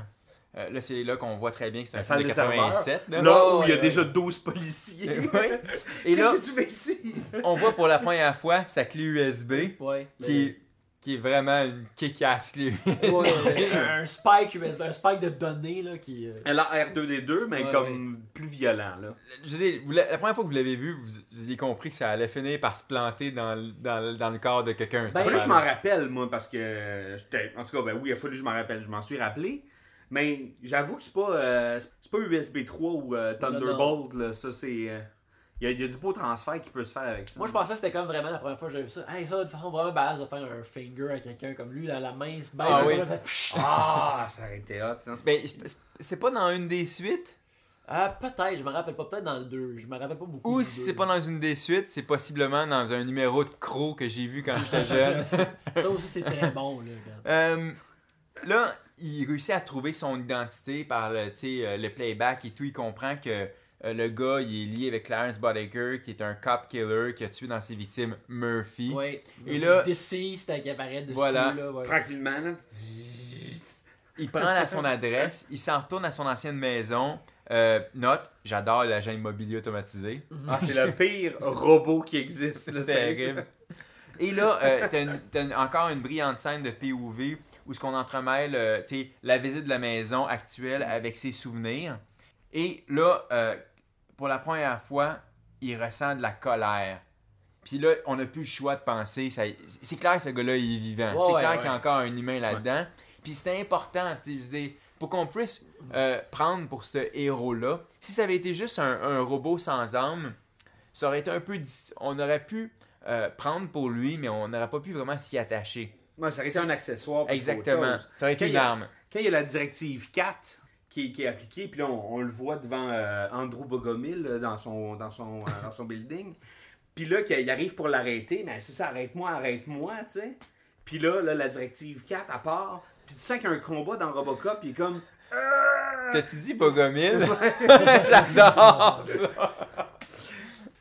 Euh, là, c'est là qu'on voit très bien que c'est un film salle de des serveurs. 87. Là, là. où il y a ouais, déjà 12 policiers. Et Qu'est-ce là, que tu fais ici? on voit pour la première fois sa clé USB, Ouais. qui est, qui est vraiment une kick-ass clé. Ouais, un, un spike USB, un spike de données là qui. euh, Elle a R2D2, mais Ouais, comme plus violent. Là. Je vous l'a- la première fois que vous l'avez vu, vous, vous avez compris que ça allait finir par se planter dans, le- dans, le- dans le corps de quelqu'un. Ben, Il fallait que je m'en rappelle, moi, parce que j'étais. En tout cas, ben oui, il a fallu que je m'en rappelle. Je m'en suis rappelé. Mais j'avoue que c'est pas, euh, c'est pas USB 3 ou euh, Thunderbolt. Là. Ça, c'est. euh, Il y, a- y a du beau transfert qui peut se faire avec ça. Moi, je pensais que c'était comme vraiment la première fois que j'avais vu ça. Hey, ça, de façon vraiment badass de faire un finger à quelqu'un comme lui, là, la main se baisse. Ah oui. Ah, ça aurait été hot. Ben, c'est- pas dans une des suites? Ah, peut-être, je me rappelle pas, peut-être dans le 2. Je me rappelle pas beaucoup. Ou si c'est pas dans une des suites, c'est possiblement dans un numéro de Crow que j'ai vu quand j'étais jeune. Ça aussi, c'est très bon, là. Euh, là, il réussit à trouver son identité par le, tu sais, euh, le playback et tout. Il comprend que euh, le gars, il est lié avec Clarence Boddicker, qui est un cop killer qui a tué dans ses victimes Murphy. Ouais. Et là- Deceased qui apparaît dessus, Voilà. là. ouais. Tranquillement, là. Il prend à son adresse, il s'en retourne à son ancienne maison. Euh, note, j'adore l'agent immobilier automatisé. Ah, c'est le pire robot qui existe. C'est terrible. Et là, euh, t'as, encore une brillante scène de POV où ce qu'on entremêle euh, tu sais, la visite de la maison actuelle avec ses souvenirs. Et là, euh, pour la première fois, il ressent de la colère. Puis là, on n'a plus le choix de penser. C'est clair que ce gars-là, il est vivant. Ouais, c'est clair ouais. qu'il y a encore un humain là-dedans. Puis c'était important, tu sais, je dire, pour qu'on puisse euh, prendre pour ce héros-là. Si ça avait été juste un, un robot sans âme, ça aurait été un peu... dis- On aurait pu euh, prendre pour lui, mais on n'aurait pas pu vraiment s'y attacher. Ouais, ça aurait été un accessoire. Exactement. chose. Ça aurait été Quand une il a- arme. Quand il y a la directive 4 qui, qui est appliquée, puis là, on, on le voit devant euh, Andrew Bogomil là, dans, son, dans, son, euh, dans son building. Puis là, qu'il arrive pour l'arrêter, mais c'est ça, arrête-moi, arrête-moi, tu sais. Puis là, là, la directive 4, à part, puis tu sens qu'il y a un combat dans Robocop, puis il est comme. T'as-tu dit Bogomil? J'adore ça!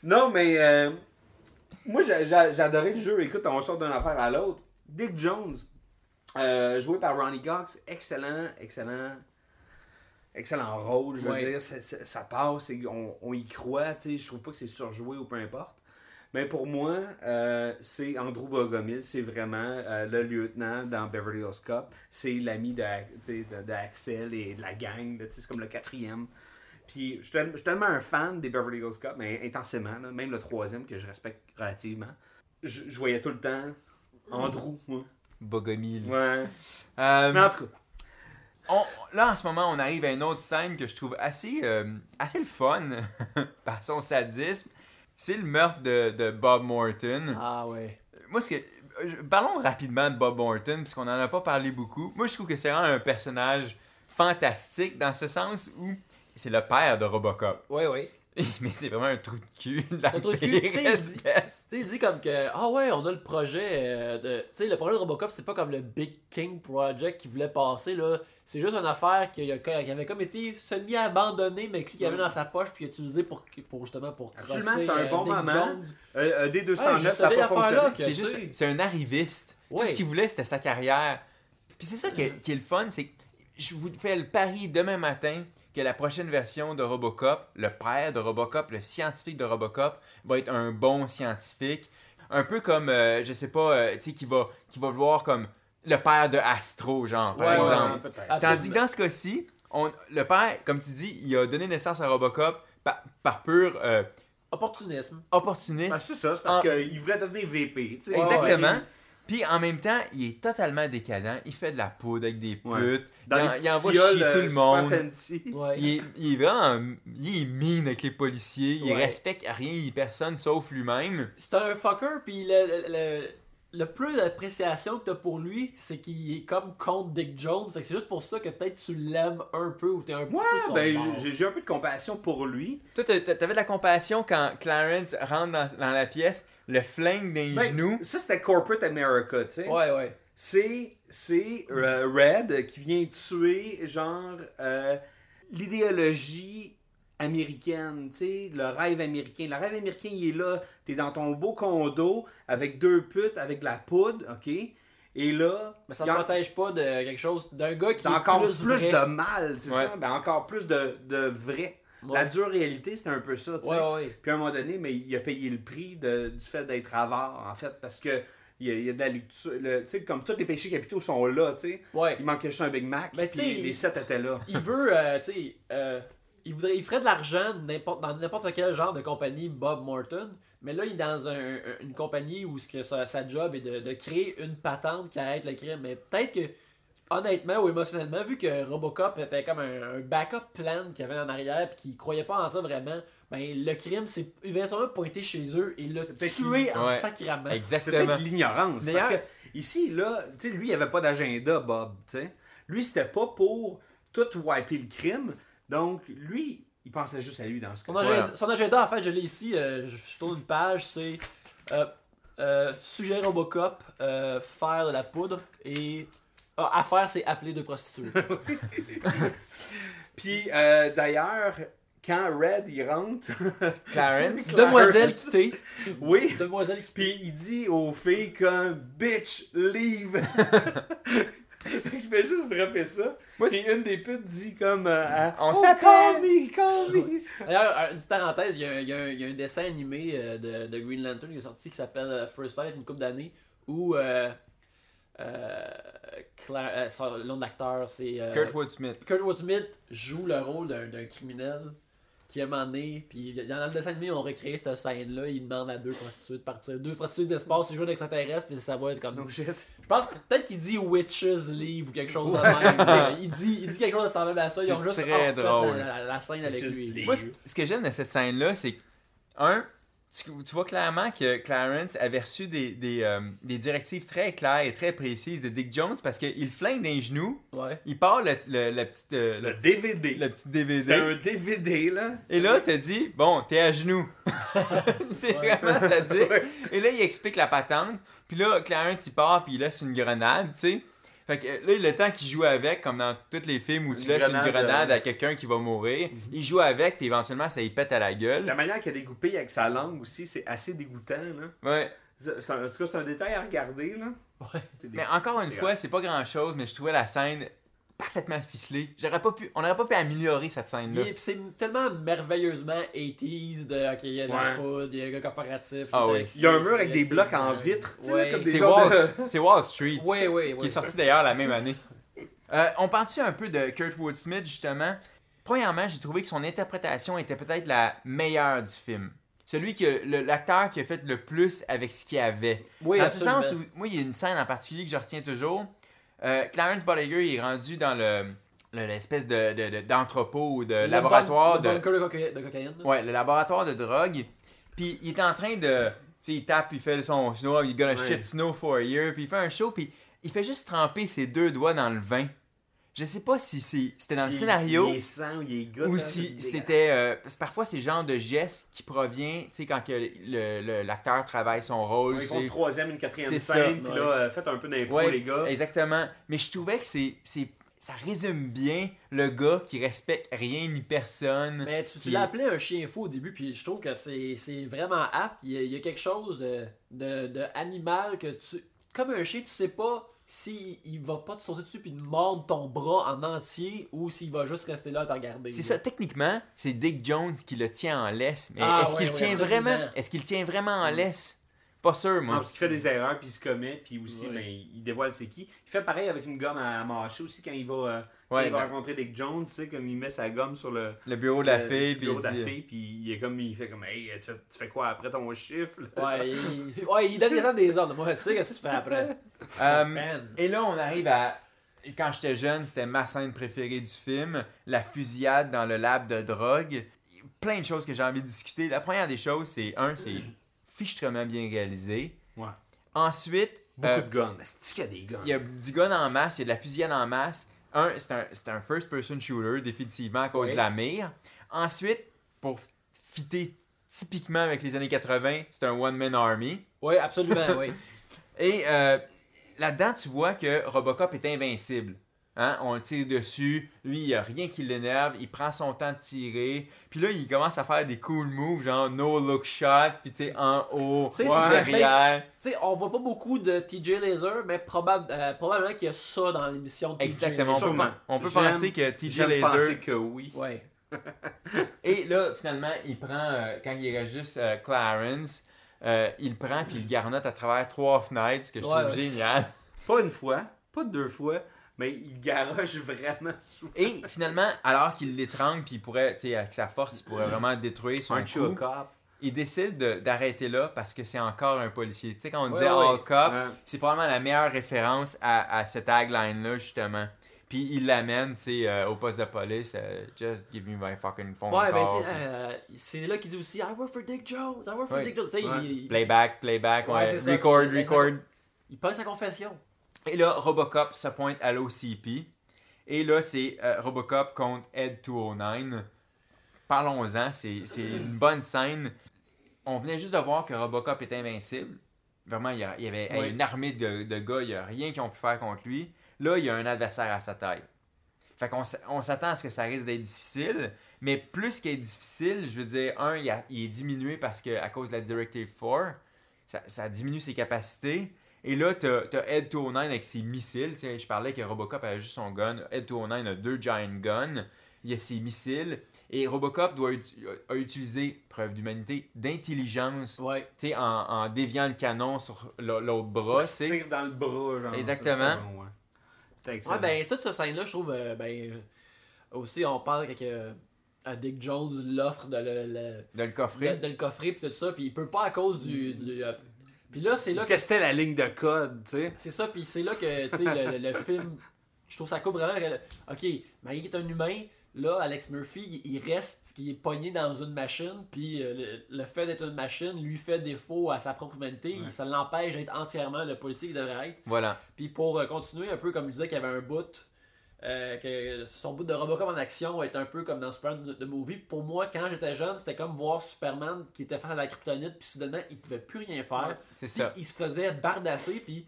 Non, mais euh, moi, j'ai adoré le jeu. Écoute, on sort d'une affaire à l'autre. Dick Jones, euh, joué par Ronnie Cox, excellent, excellent, excellent rôle, je veux Ouais. dire. Ça passe, et on, on y croit. tu sais, Je trouve pas que c'est surjoué ou peu importe. Mais pour moi, euh, c'est Andrew Bogomil, c'est vraiment euh, le lieutenant dans Beverly Hills Cop. C'est l'ami de, de- d'Axel et de la gang. C'est comme le quatrième. Puis je suis tel- je suis tellement un fan des Beverly Hills Cop, mais intensément, là, même le troisième que je respecte relativement. Je, je voyais tout le temps Andrew, moi. Bogomil. Ouais. Euh, Mais en tout cas, on- là, en ce moment, on arrive à une autre scène que je trouve assez, euh, assez le fun par son sadisme. C'est le meurtre de, de Bob Morton. Ah ouais. Moi, ce que. Parlons rapidement de Bob Morton, puisqu'on n'en a pas parlé beaucoup. Moi, je trouve que c'est vraiment un personnage fantastique dans ce sens où c'est le père de Robocop. Ouais, ouais. Mais c'est vraiment un trou de cul de la Un trou de cul, pire tu sais, il espèce. Dit comme que, ah ouais, on a le projet euh, de. Tu sais, le projet de Robocop, c'est pas comme le Big King Project qui voulait passer, là. C'est juste une affaire qui, a- qui avait comme été semi-abandonnée, mais que lui, il avait dans sa poche, puis utilisé pour, pour justement pour. Absolument, c'était un euh, bon moment. Euh, euh, Ouais, D209, je ça n'a pas fonctionné. C'est tu juste, sais. c'est un arriviste. Tout ce qu'il voulait, c'était sa carrière. Puis c'est ça qui est, qui est le fun, c'est que je vous fais le pari demain matin que la prochaine version de Robocop, le père de Robocop, le scientifique de Robocop, va être un bon scientifique. Un peu comme, euh, je sais pas, euh, tu sais, qui va, qui va voir comme le père de Astro, genre, par Ouais, exemple. ouais. Tandis que dans ce cas-ci, on- le père, comme tu dis, il a donné naissance à Robocop par, par pur euh, Opportunisme. opportunisme. Ben, c'est ça, c'est parce Ah. qu'il voulait devenir VP. tu sais. Exactement. Ouais. Puis en même temps, il est totalement décadent. Il fait de la poudre avec des Ouais. putes. Dans il, les en- il envoie fioles, chier euh, tout le super monde. fancy. Ouais. Il est, il est vraiment. Il est mean avec les policiers. Il Ouais. respecte rien et personne sauf lui-même. C'est un fucker, puis le, le, le plus d'appréciation que t'as pour lui, c'est qu'il est comme contre Dick Jones. C'est juste pour ça que peut-être tu l'aimes un peu ou t'es un petit Ouais, peu son ben j'ai- j'ai un peu de compassion pour lui. Toi, t'a- t'a- t'avais de la compassion quand Clarence rentre dans, dans la pièce, le flingue dans les Ben, genoux. Ça, c'était Corporate America, tu sais. Ouais, ouais. C'est, c'est euh, Red qui vient tuer, genre, euh, l'idéologie américaine, tu sais, le rêve américain. Le rêve américain, il est là, t'es dans ton beau condo avec deux putes, avec de la poudre, ok? Et là, Mais ça il ne protège pas de quelque chose, d'un gars qui est encore plus, plus, vrai. de mal, c'est Ouais. ça? Ben, encore plus de, de vrai. Ouais. La dure réalité, c'est un peu ça, tu sais. Ouais. Puis à un moment donné, mais il a payé le prix de- du fait d'être avare, en fait, parce que il y a, il y a de la lecture. le- Tu sais, comme tous les péchés capitaux sont là, tu sais. Ouais. Il manquait juste un Big Mac, Ben, puis les sept étaient là. Il veut, euh, tu sais, euh, il, voudrait, il ferait de l'argent n'importe- dans n'importe quel genre de compagnie, Bob Morton. Mais là, il est dans un- un- une compagnie où ce que sa, sa job est de, de créer une patente qui arrête le crime. Mais peut-être que, honnêtement ou émotionnellement, vu que Robocop était comme un, un backup plan qu'il y avait en arrière puis qu'il croyait pas en ça vraiment, ben le crime, c'est il vient sûrement pointer chez eux et le tuer qu'il- en Ouais. sacrament. C'est Exactement. peut-être de l'ignorance. D'ailleurs- Parce que ici, là, tu sais, lui, il avait pas d'agenda, Bob, tu sais. Lui, c'était pas pour tout wiper le crime. Donc, lui, il pensait juste à lui dans ce Son cas agenda, son agenda, en fait, je l'ai ici, euh, je, je tourne une page, c'est euh, euh, sujet Robocop, euh, faire de la poudre et ah, à faire, c'est appeler deux prostituées. Puis, euh, d'ailleurs, quand Red, il rentre, Clarence. Demoiselle quittée. oui, Demoiselle quittée. Puis il dit aux filles comme Bitch, leave. il fait juste dropper ça. Moi, Puis une des putes dit comme euh, à- On oh, s'appelle. Call me, call me. D'ailleurs, euh, une petite parenthèse, il y a, un- il y a un, il y a un dessin animé euh, de, de Green Lantern qui est sorti qui s'appelle euh, First Light, une couple d'années, où euh, euh, Cla- euh, son- le nom de l'acteur, c'est euh, Kurt Woodsmith. Kurt Smith joue le rôle d'un d'un criminel qui a donné, puis dans le dessin animé, on recréé cette scène-là, il demande à deux prostituées de partir. Deux prostituées d'espace, ils jouent d'extraterrestres, puis ça va être comme. No shit. Je pense peut-être qu'il dit Witches Leave ou quelque chose de même. il, dit, il dit quelque chose de semblable à ça. Ils ont C'est juste très drôle. La, la- la scène avec Witches lui. Leave. Moi, ce que j'aime de cette scène-là, c'est que, un, tu, tu vois clairement que Clarence avait reçu des, des, euh, des directives très claires et très précises de Dick Jones parce qu'il flingue des genoux, Ouais. il part le, le, le petit, euh, Le le, DVD. le petit C'était DVD. un DVD, là. Et là, t'as dit, bon, t'es à genoux. c'est vraiment ça dit. Et là, il explique la patente. Puis là, Clarence, il part, puis il laisse une grenade, tu sais. Fait que là, le temps qu'il joue avec, comme dans tous les films où tu grenade, une grenade euh, à quelqu'un qui va mourir, il joue avec, puis éventuellement, ça y pète à la gueule. La manière qu'il a découpé avec sa langue aussi, c'est assez dégoûtant, là. Ouais. C'est c'est un, en tout cas, c'est un détail à regarder, là. Ouais. Mais encore une C'est fois, c'est pas grand chose, mais je trouvais la scène parfaitement ficelée. J'aurais pas pu, on n'aurait pas pu améliorer cette scène-là. est- C'est tellement merveilleusement 80s de OK, il y a de la Ouais. poudre, il y a un gars corporatif. Ah il oui. est Il y a un mur avec des blocs en vitre, Ouais. comme des C'est Wall, de- c'est Wall Street. Oui, oui, oui. qui est sorti d'ailleurs la même année. Euh, on parle-tu un peu de Kurtwood Smith, justement? Premièrement, j'ai trouvé que son interprétation était peut-être la meilleure du film. Celui que le- l'acteur qui a fait le plus avec ce qu'il avait. Oui, dans ce sens où, moi, il y a une scène en particulier que je retiens toujours. Euh, Clarence Bolliger il est rendu dans le le- l'espèce de, de- de- d'entrepôt ou de Le laboratoire de, le de, coca- de cocaïne. Ouais, le laboratoire de drogue. Puis il est en train de. Tu sais, il tape, il fait son snow, il gonna Ouais. shit snow for a year. Puis il fait un show, puis il fait juste tremper ses deux doigts dans le vin. Je sais pas si c'est, c'était dans le scénario Il est sang, il est goutte, ou hein, si c'était. euh, parce que parfois, c'est le genre de geste qui provient, tu sais, quand que le, le- l'acteur travaille son rôle. Ils c'est- font une troisième, une quatrième C'est scène, puis là, euh, faites un peu d'impro, Ouais, les gars. Exactement. Mais je trouvais que c'est, c'est, ça résume bien le gars qui respecte rien ni personne. Mais tu, tu Qui- l'as appelé un chien fou au début, puis je trouve que c'est c'est vraiment apte. Il y, a, il y a quelque chose de, de, de animal que tu. Comme un chien, tu sais pas s'il il va pas te sauter dessus puis te mordre ton bras en entier ou s'il va juste rester là à te regarder. C'est ça, techniquement, c'est Dick Jones qui le tient en laisse. Mais Ah, est-ce qu'il ouais, tient vraiment. Est-ce qu'il tient vraiment en laisse? Pas sûr, Non, moi. parce qu'il fait des erreurs, puis il se commet, puis aussi, Ouais. ben, il dévoile c'est qui. Il fait pareil avec une gomme à mâcher aussi quand il va, euh, quand Ouais, il va le- rencontrer Dick Jones, tu sais, comme il met sa gomme sur le, Le bureau de la le- fille, puis bureau il de la dit- fille, puis il est comme, il fait comme, hey, tu, fais- tu fais quoi après ton chiffre? là? Ouais, il, ouais, il donne déjà des ordres. Moi, je sais qu'est-ce que tu fais après. Euh, et là, on arrive à. Quand j'étais jeune, c'était ma scène préférée du film. La fusillade dans le lab de drogue. Plein de choses que j'ai envie de discuter. La première des choses, c'est un, c'est fichtrement bien réalisé. Ouais. Ensuite, Beaucoup euh, de guns. C'est qu'il y a des guns? il y a du gun en masse, il y a de la fusillade en masse. Un, c'est un, un first-person shooter, définitivement, à cause de la mire. Ensuite, pour fitter typiquement avec les années 80, c'est un one-man army. Oui, absolument, oui. Et euh, là-dedans, tu vois que Robocop est invincible. Hein? On le tire dessus, lui, il n'y a rien qui l'énerve, il prend son temps de tirer. Puis là, il commence à faire des cool moves, genre no look shot, puis tu sais, en haut, Tu sais, c'est- derrière. Tu sais, on voit pas beaucoup de TJ Laser, mais probable, euh, probablement qu'il y a ça dans l'émission de TJ Exactement. On peut, penser que TJ Laser. penser que oui. Ouais. Et là, finalement, il prend, euh, quand il reste juste euh, Clarence, euh, il prend puis il le garnotte à travers trois fenêtres, ce que je Ouais, trouve ouais. génial. Pas une fois, pas deux fois, mais il garoche vraiment souvent. Et finalement, alors qu'il l'étrangle puis il pourrait, tu sais, avec sa force, il pourrait vraiment détruire son Un cop. il décide de- d'arrêter là parce que c'est encore un policier. Tu sais, quand on Ouais, disait ouais. All Cop, Ouais. c'est probablement la meilleure référence à, à cette tagline-là, justement. Puis il l'amène, tu sais, euh, au poste de police, euh, just give me my fucking phone Ouais, ben call. tu sais, euh, c'est là qu'il dit aussi I work for Dick Jones, I work for Ouais. Dick Jones. Tu sais, Ouais. il, il, Playback, playback, Ouais, ouais, c'est ça. record, Il- il- record. il passe sa confession. Et là, Robocop se pointe à l'OCP. Et là, c'est euh, Robocop contre Ed 209. Parlons-en, c'est une bonne scène. On venait juste de voir que Robocop est invincible. Vraiment, il y, a- il y avait Oui. une armée de, de gars, il n'y a rien qu'ils ont pu faire contre lui. Là, il y a un adversaire à sa taille. Fait qu'on on s'attend à ce que ça risque d'être difficile. Mais plus qu'être difficile, je veux dire, un, il, a- il est diminué parce que à cause de la Directive 4, ça, ça diminue ses capacités. Et là, t'as as Ed 209 avec ses missiles. Je parlais que Robocop avait juste son gun. Ed 209 a deux giant guns. Il y a ses missiles. Et Robocop doit ut- a utilisé, preuve d'humanité, d'intelligence. Ouais. Tu sais, en, en déviant le canon sur l'autre bras. Il tire dans le bras, genre. Exactement. C'était excellent. Ouais, ben toute cette scène-là, je trouve, euh, ben, euh, aussi, on parle avec. euh, à Dick Jones l'offre de le, le- De le coffrer. de, de le coffrer puis tout ça, puis il peut pas à cause du. du euh, puis là, c'est là que. testait la ligne de code, tu sais. C'est ça, puis c'est là que tu sais, le, film. Je trouve ça cool vraiment. que- ok, Maggie est un humain. Là, Alex Murphy, il reste, il est pogné dans une machine, puis euh, le, le fait d'être une machine lui fait défaut à sa propre humanité. Ça l'empêche d'être entièrement le policier qu'il devrait être. Voilà. Puis pour euh, continuer un peu comme je disais qu'il y avait un bout, euh, que son bout de Robocop en action est un peu comme dans Superman de, de Movie. Pour moi, quand j'étais jeune, c'était comme voir Superman qui était face à la kryptonite, puis soudainement, il pouvait plus rien faire. C'est ça. il se faisait bardasser, puis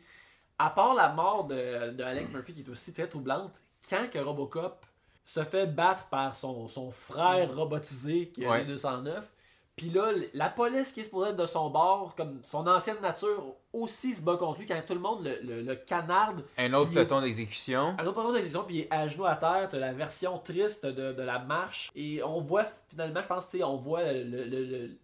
à part la mort de, de Alex Murphy qui est aussi très troublante, quand que Robocop se fait battre par son, son frère robotisé qui est Ouais. le 209, puis là, la police qui est supposée être de son bord, comme son ancienne nature, aussi se bat contre lui quand tout le monde le, le, le canarde Un autre peloton d'exécution. un autre moment d'exécution, puis il est à genoux à terre, t'as la version triste de, de la marche, et on voit finalement, je pense, tu sais, on voit le, le,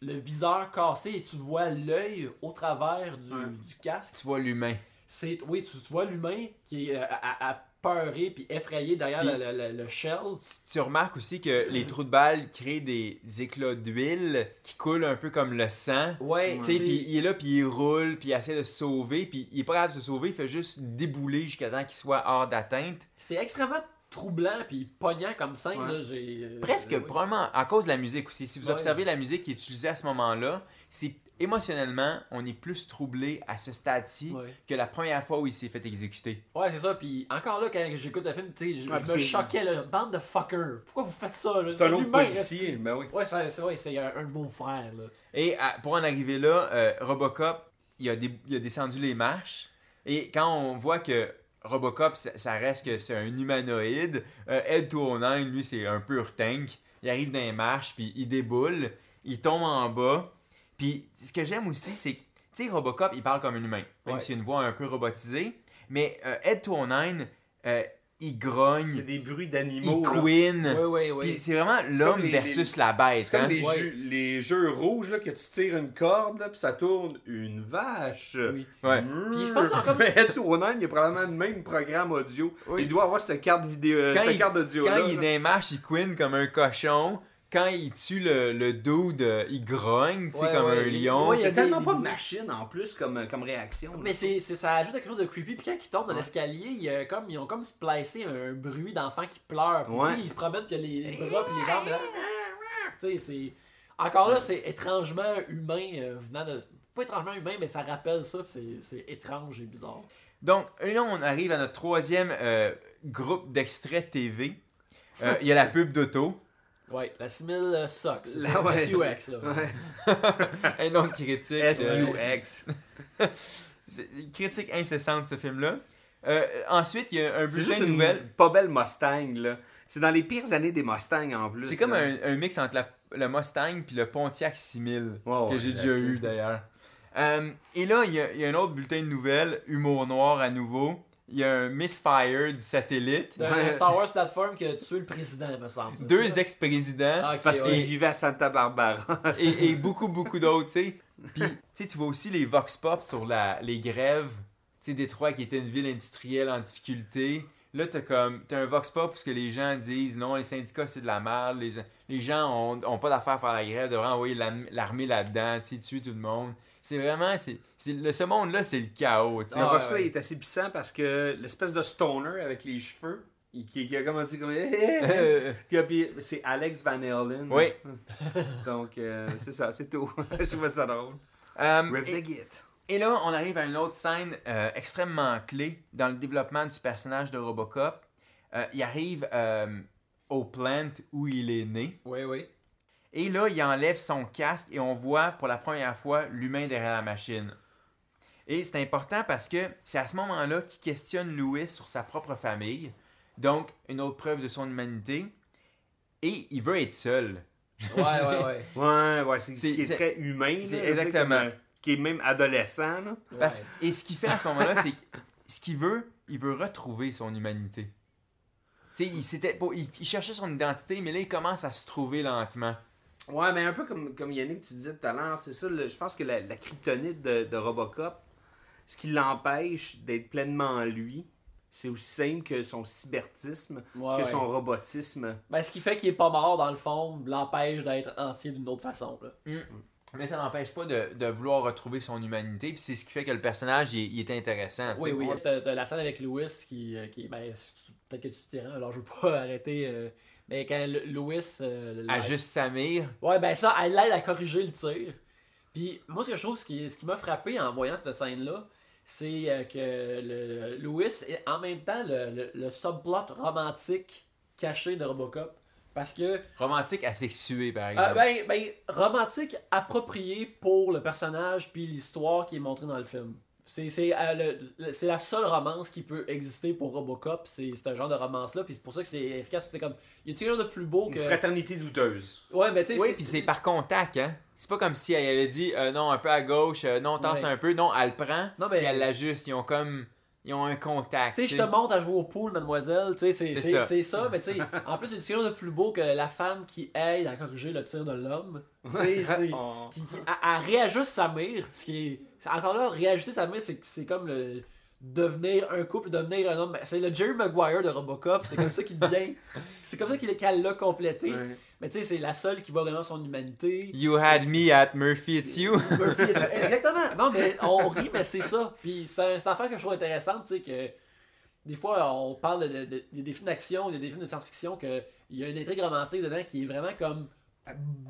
le- viseur cassé et tu vois l'œil au travers du, Ouais. du casque. Tu vois l'humain. C'est, oui, tu, tu vois l'humain qui est euh, à, à- à peuré puis effrayé derrière Puis- le, le- le shell. Tu remarques aussi que les trous de balles créent des éclats d'huile qui coulent un peu comme le sang. Ouais, Tu sais, puis il est là, puis il roule, puis il essaie de se sauver, puis il est pas capable de se sauver, il fait juste débouler jusqu'à temps qu'il soit hors d'atteinte. c'est extrêmement troublant puis pognant comme scène. Ouais. Là, j'ai, euh, Presque, oui. probablement à cause de la musique aussi. Si vous Ouais. observez la musique qui est utilisée à ce moment-là, c'est émotionnellement, on est plus troublé à ce stade-ci Ouais. que la première fois où il s'est fait exécuter. Ouais, c'est ça. Puis encore là, quand j'écoute le film, tu sais, je, Ouais, je puis me choquais, là. Bande de fuckers. Pourquoi vous faites ça, là? C'est un autre policier, esti. ben oui. Ouais, c'est ouais, c'est un, un de vos frères, là. Et à- pour en arriver là, euh, Robocop, il a, dé- il a descendu les marches. Et quand on voit que Robocop, ça, ça reste que c'est un humanoïde, euh, Ed 209, lui, c'est un pur tank. Il arrive dans les marches, puis il déboule, il tombe en bas. Puis ce que j'aime aussi, c'est que, tu sais, Robocop, il parle comme un humain, même Ouais. s'il a une voix un peu robotisée. Mais euh, Ed 209, euh, il C'est grogne, des bruits il d'animaux. là. queen. Ouais, ouais. Puis c'est vraiment l'homme les- versus la bête. C'est comme hein. les, Ouais. jeux, les jeux rouges là, que tu tires une corde là, puis ça tourne une vache. Oui. Ouais. Puis je pense encore- Mais Tournan, il y a probablement le même programme audio. Oui. Il doit avoir cette carte vidéo, Quand cette il- carte audio Quand là. il est dans les marches, il queen comme un cochon. Quand il tue le, le dude, euh, il grogne, tu sais, Ouais, comme ouais, un il- lion. ouais, Il y a tellement des- pas de machine en plus comme, comme réaction. Mais c'est, c'est- ça ajoute à quelque chose de creepy. Puis quand ils tombent dans Ouais. l'escalier, il y a comme, ils ont comme splicé un bruit d'enfant qui pleure. Puis ils se promènent, puis il y a les bras, puis les jambes. là. Tu sais, c'est. Encore là, c'est étrangement humain euh, venant de. Pas étrangement humain, mais ça rappelle ça, puis c'est, c'est étrange et bizarre. Donc, là, on arrive à notre troisième euh, groupe d'extraits TV. Euh, Il y a la pub d'auto. Ouais, la simile sucks. C'est La- ouais, SUX, là. Ouais. Un nom critique. euh, S-U-X. critique incessante, ce film-là. Euh, ensuite, il y a un bulletin juste de une nouvelles. pas belle Mustang là. C'est dans les pires années des Mustangs en plus. C'est comme un, un mix entre la- le Mustang puis le Pontiac 6000 Ouais, que ouais, j'ai déjà eu d'ailleurs. Euh, et là, il y, a, il y a un autre bulletin de nouvelles, humour noir à nouveau. Il y a un misfire du satellite. Un Ouais. Star Wars platform qui a tué le président, il me semble. Deux ex-présidents Ah, Parce ouais. qu'il vivait à Santa Barbara. et, et beaucoup, beaucoup d'autres, tu sais. Puis, tu sais, tu vois aussi les vox pop sur la, les grèves. Tu sais, Détroit qui était une ville industrielle en difficulté. Là, t'as comme, t'as un vox pop parce que les gens disent non, les syndicats c'est de la merde, les, gens- les gens ont, ont pas d'affaires à faire la grève, devraient envoyer l'armée là-dedans, tu sais, tuer tout le monde. C'est vraiment, c'est, c'est- le, ce monde-là, c'est le chaos, tu sais. Le Ah, Vox ouais. il est assez puissant parce que l'espèce de stoner avec les cheveux, il, qui, qui a comme un petit comme. Puis, puis, c'est Alex Van Halen. Oui. Donc, euh, c'est ça, c'est tout. Je trouvais ça drôle. Riff et, the Git. et là, on arrive à une autre scène euh, extrêmement clé dans le développement du personnage de Robocop. Euh, il arrive euh, au plant où il est né. Oui, oui. Et là, il enlève son casque et on voit pour la première fois l'humain derrière la machine. Et c'est important parce que c'est à ce moment-là qu'il questionne Louis sur sa propre famille. Donc, une autre preuve de son humanité. Et il veut être seul. Ouais, ouais, ouais. Ouais, ouais, c'est ce qui est très humain. là, exactement. comme, qui est même adolescent. Là. Parce- Ouais. Et ce qu'il fait à ce moment-là, c'est que ce qu'il veut, il veut retrouver son humanité. Tu sais, il, s'était pas- il, il cherchait son identité, mais là, il commence à se trouver lentement. Ouais, mais un peu comme, comme Yannick, tu disais tout à l'heure, c'est ça, le- je pense que la, la kryptonite de, de Robocop, ce qui l'empêche d'être pleinement lui, c'est aussi simple que son cybertisme, Ouais, que ouais. son robotisme. Ben, ce qui fait qu'il est pas mort, dans le fond, l'empêche d'être entier d'une autre façon. Là. Mais ça n'empêche pas de, de vouloir retrouver son humanité, puis c'est ce qui fait que le personnage il, est- il est intéressant. Oui, oui. T'as t'as la scène avec Louis qui, euh, qui ben, peut-être que tu t'y rends, alors je veux pas arrêter. euh, mais quand le- Louis. euh, Ajuste Samir. Ouais, ben ça, elle l'aide à corriger le tir. Puis moi, ce que je trouve, ce qui, ce qui m'a frappé en voyant cette scène-là, c'est euh, que le, Louis est en même temps le, le, le subplot romantique caché de Robocop. Parce que Romantique asexué, par exemple. Ah, ben, ben, romantique approprié pour le personnage puis l'histoire qui est montrée dans le film. C'est c'est, euh, c'est la seule romance qui peut exister pour Robocop, c'est c'est un genre de romance-là, puis c'est pour ça que c'est efficace. C'est comme, y a-t-il quelque chose de plus beau Une que. fraternité douteuse. Ouais, mais tu sais, Oui, c'est- puis c'est par contact, hein. C'est pas comme si elle avait dit euh, non, un peu à gauche, euh, non, tasse Ouais. un peu. Non, elle le prend, Non, mais- puis elle l'ajuste. Ils ont comme. Ils ont un contact. Tu sais, je te montre à jouer au pool, mademoiselle. Tu sais, c'est ça. ça. mais tu sais, en plus, il y a quelque chose de plus beau que la femme qui aide à corriger le tir de l'homme? Tu sais, c'est. Oh. qui, qui- elle, elle réajuste sa mire. Ce qui est, encore là, réajuster sa mire, c'est, c'est comme le devenir un couple, devenir un homme. C'est le Jerry Maguire de Robocop. C'est comme ça qu'il devient. c'est comme ça qu'il, qu'elle l'a complété. Ouais. Mais tu sais, c'est la seule qui voit vraiment son humanité. You had me at Murphy, it's you. Murphy est sûr- Exactement. Non, mais on rit, mais c'est ça. Puis c'est, c'est une affaire que je trouve intéressante, tu sais, que des fois, on parle de, de- de- des films d'action, des films de science-fiction, qu'il y a une intrigue romantique dedans qui est vraiment comme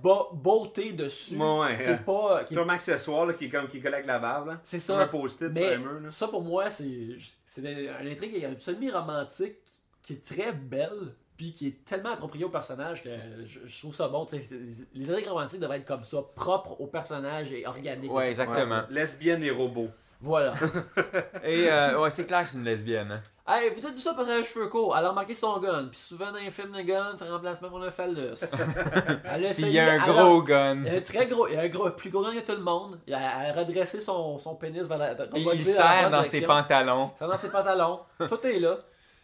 beauté dessus. Ouais, qui est pas. qui est- Comme accessoire là, qui est comme qui est avec la là. c'est Comme ça. un post-it Mais sur un mur là. ça, pour moi, c'est c'est une intrigue une semi-romantique qui est très belle, puis qui est tellement appropriée au personnage que je, je trouve ça bon. tu sais, c'est- Les intrigues romantiques devraient être comme ça, propres au personnage et organiques. Ouais, exactement. Lesbienne et robot. Voilà. Et euh, ouais, c'est clair que c'est une lesbienne. hein. Hey, vous avez dit ça parce qu'elle a les cheveux courts. Elle a remarqué son gun. Puis souvent dans les films de gun, c'est un remplacement pour le phallus. Elle a essayé- il y a un elle gros gun. Il y a un très gros, il y a un gros, plus gros gun que tout le monde. Il a, elle a redressé son, son pénis vers la. Il serre bonne dans ses pantalons. Ça dans ses pantalons. Tout est là.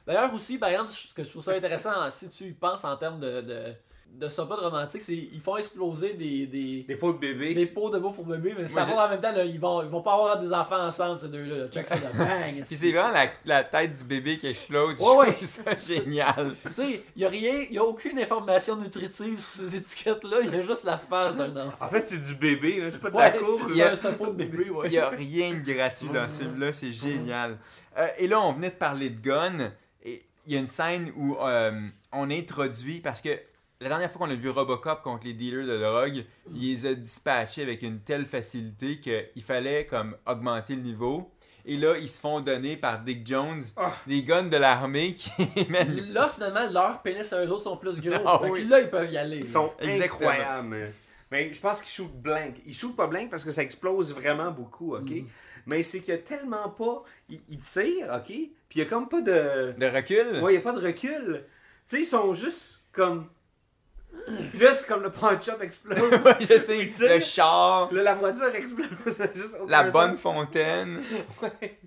D'ailleurs aussi, par exemple, ce que je trouve ça intéressant, si tu y penses en termes de, de, de subplot romantique, c'est ils font exploser des, des, Des pots de bébé. des pots de beau pour bébé, mais ça va en même temps, là, ils, vont, ils vont pas avoir des enfants ensemble, ces deux-là. là. Check ça, là. bang! Puis c'est vraiment la, la tête du bébé qui explose. Ouais, ouais. Ça génial. Tu sais, il y a rien, il y a aucune information nutritive sur ces étiquettes-là, il y a juste la face d'un enfant. En fait, c'est du bébé, c'est pas de Ouais, la course. c'est Il y a- un- c'est un pot de bébé, ouais. Il n'y a rien de gratuit dans ce film-là, c'est génial. Euh, et là, on venait de parler de gun. Et il y a une scène où euh, on introduit, parce que la dernière fois qu'on a vu Robocop contre les dealers de drogue, il les a dispatchés avec une telle facilité qu'il fallait comme augmenter le niveau. Et là, ils se font donner par Dick Jones Ah. des guns de l'armée qui mènent Là, finalement, leurs pénis à eux autres sont plus gros. Ah fait oui. que là, ils peuvent y aller. Ils sont Exactement. incroyables. Mais je pense qu'ils shootent blank. Ils shootent pas blank parce que ça explose vraiment beaucoup, ok? Mhm. Mais c'est qu'il y a tellement pas. Ils, ils tirent, ok? Puis il y a comme pas de. de recul. Ouais, il y a pas de recul. Tu sais, ils sont juste comme. C'est comme le punch-up explose. je sais, sais, le char, Là, la voiture explose. juste la bonne fontaine. Ouais.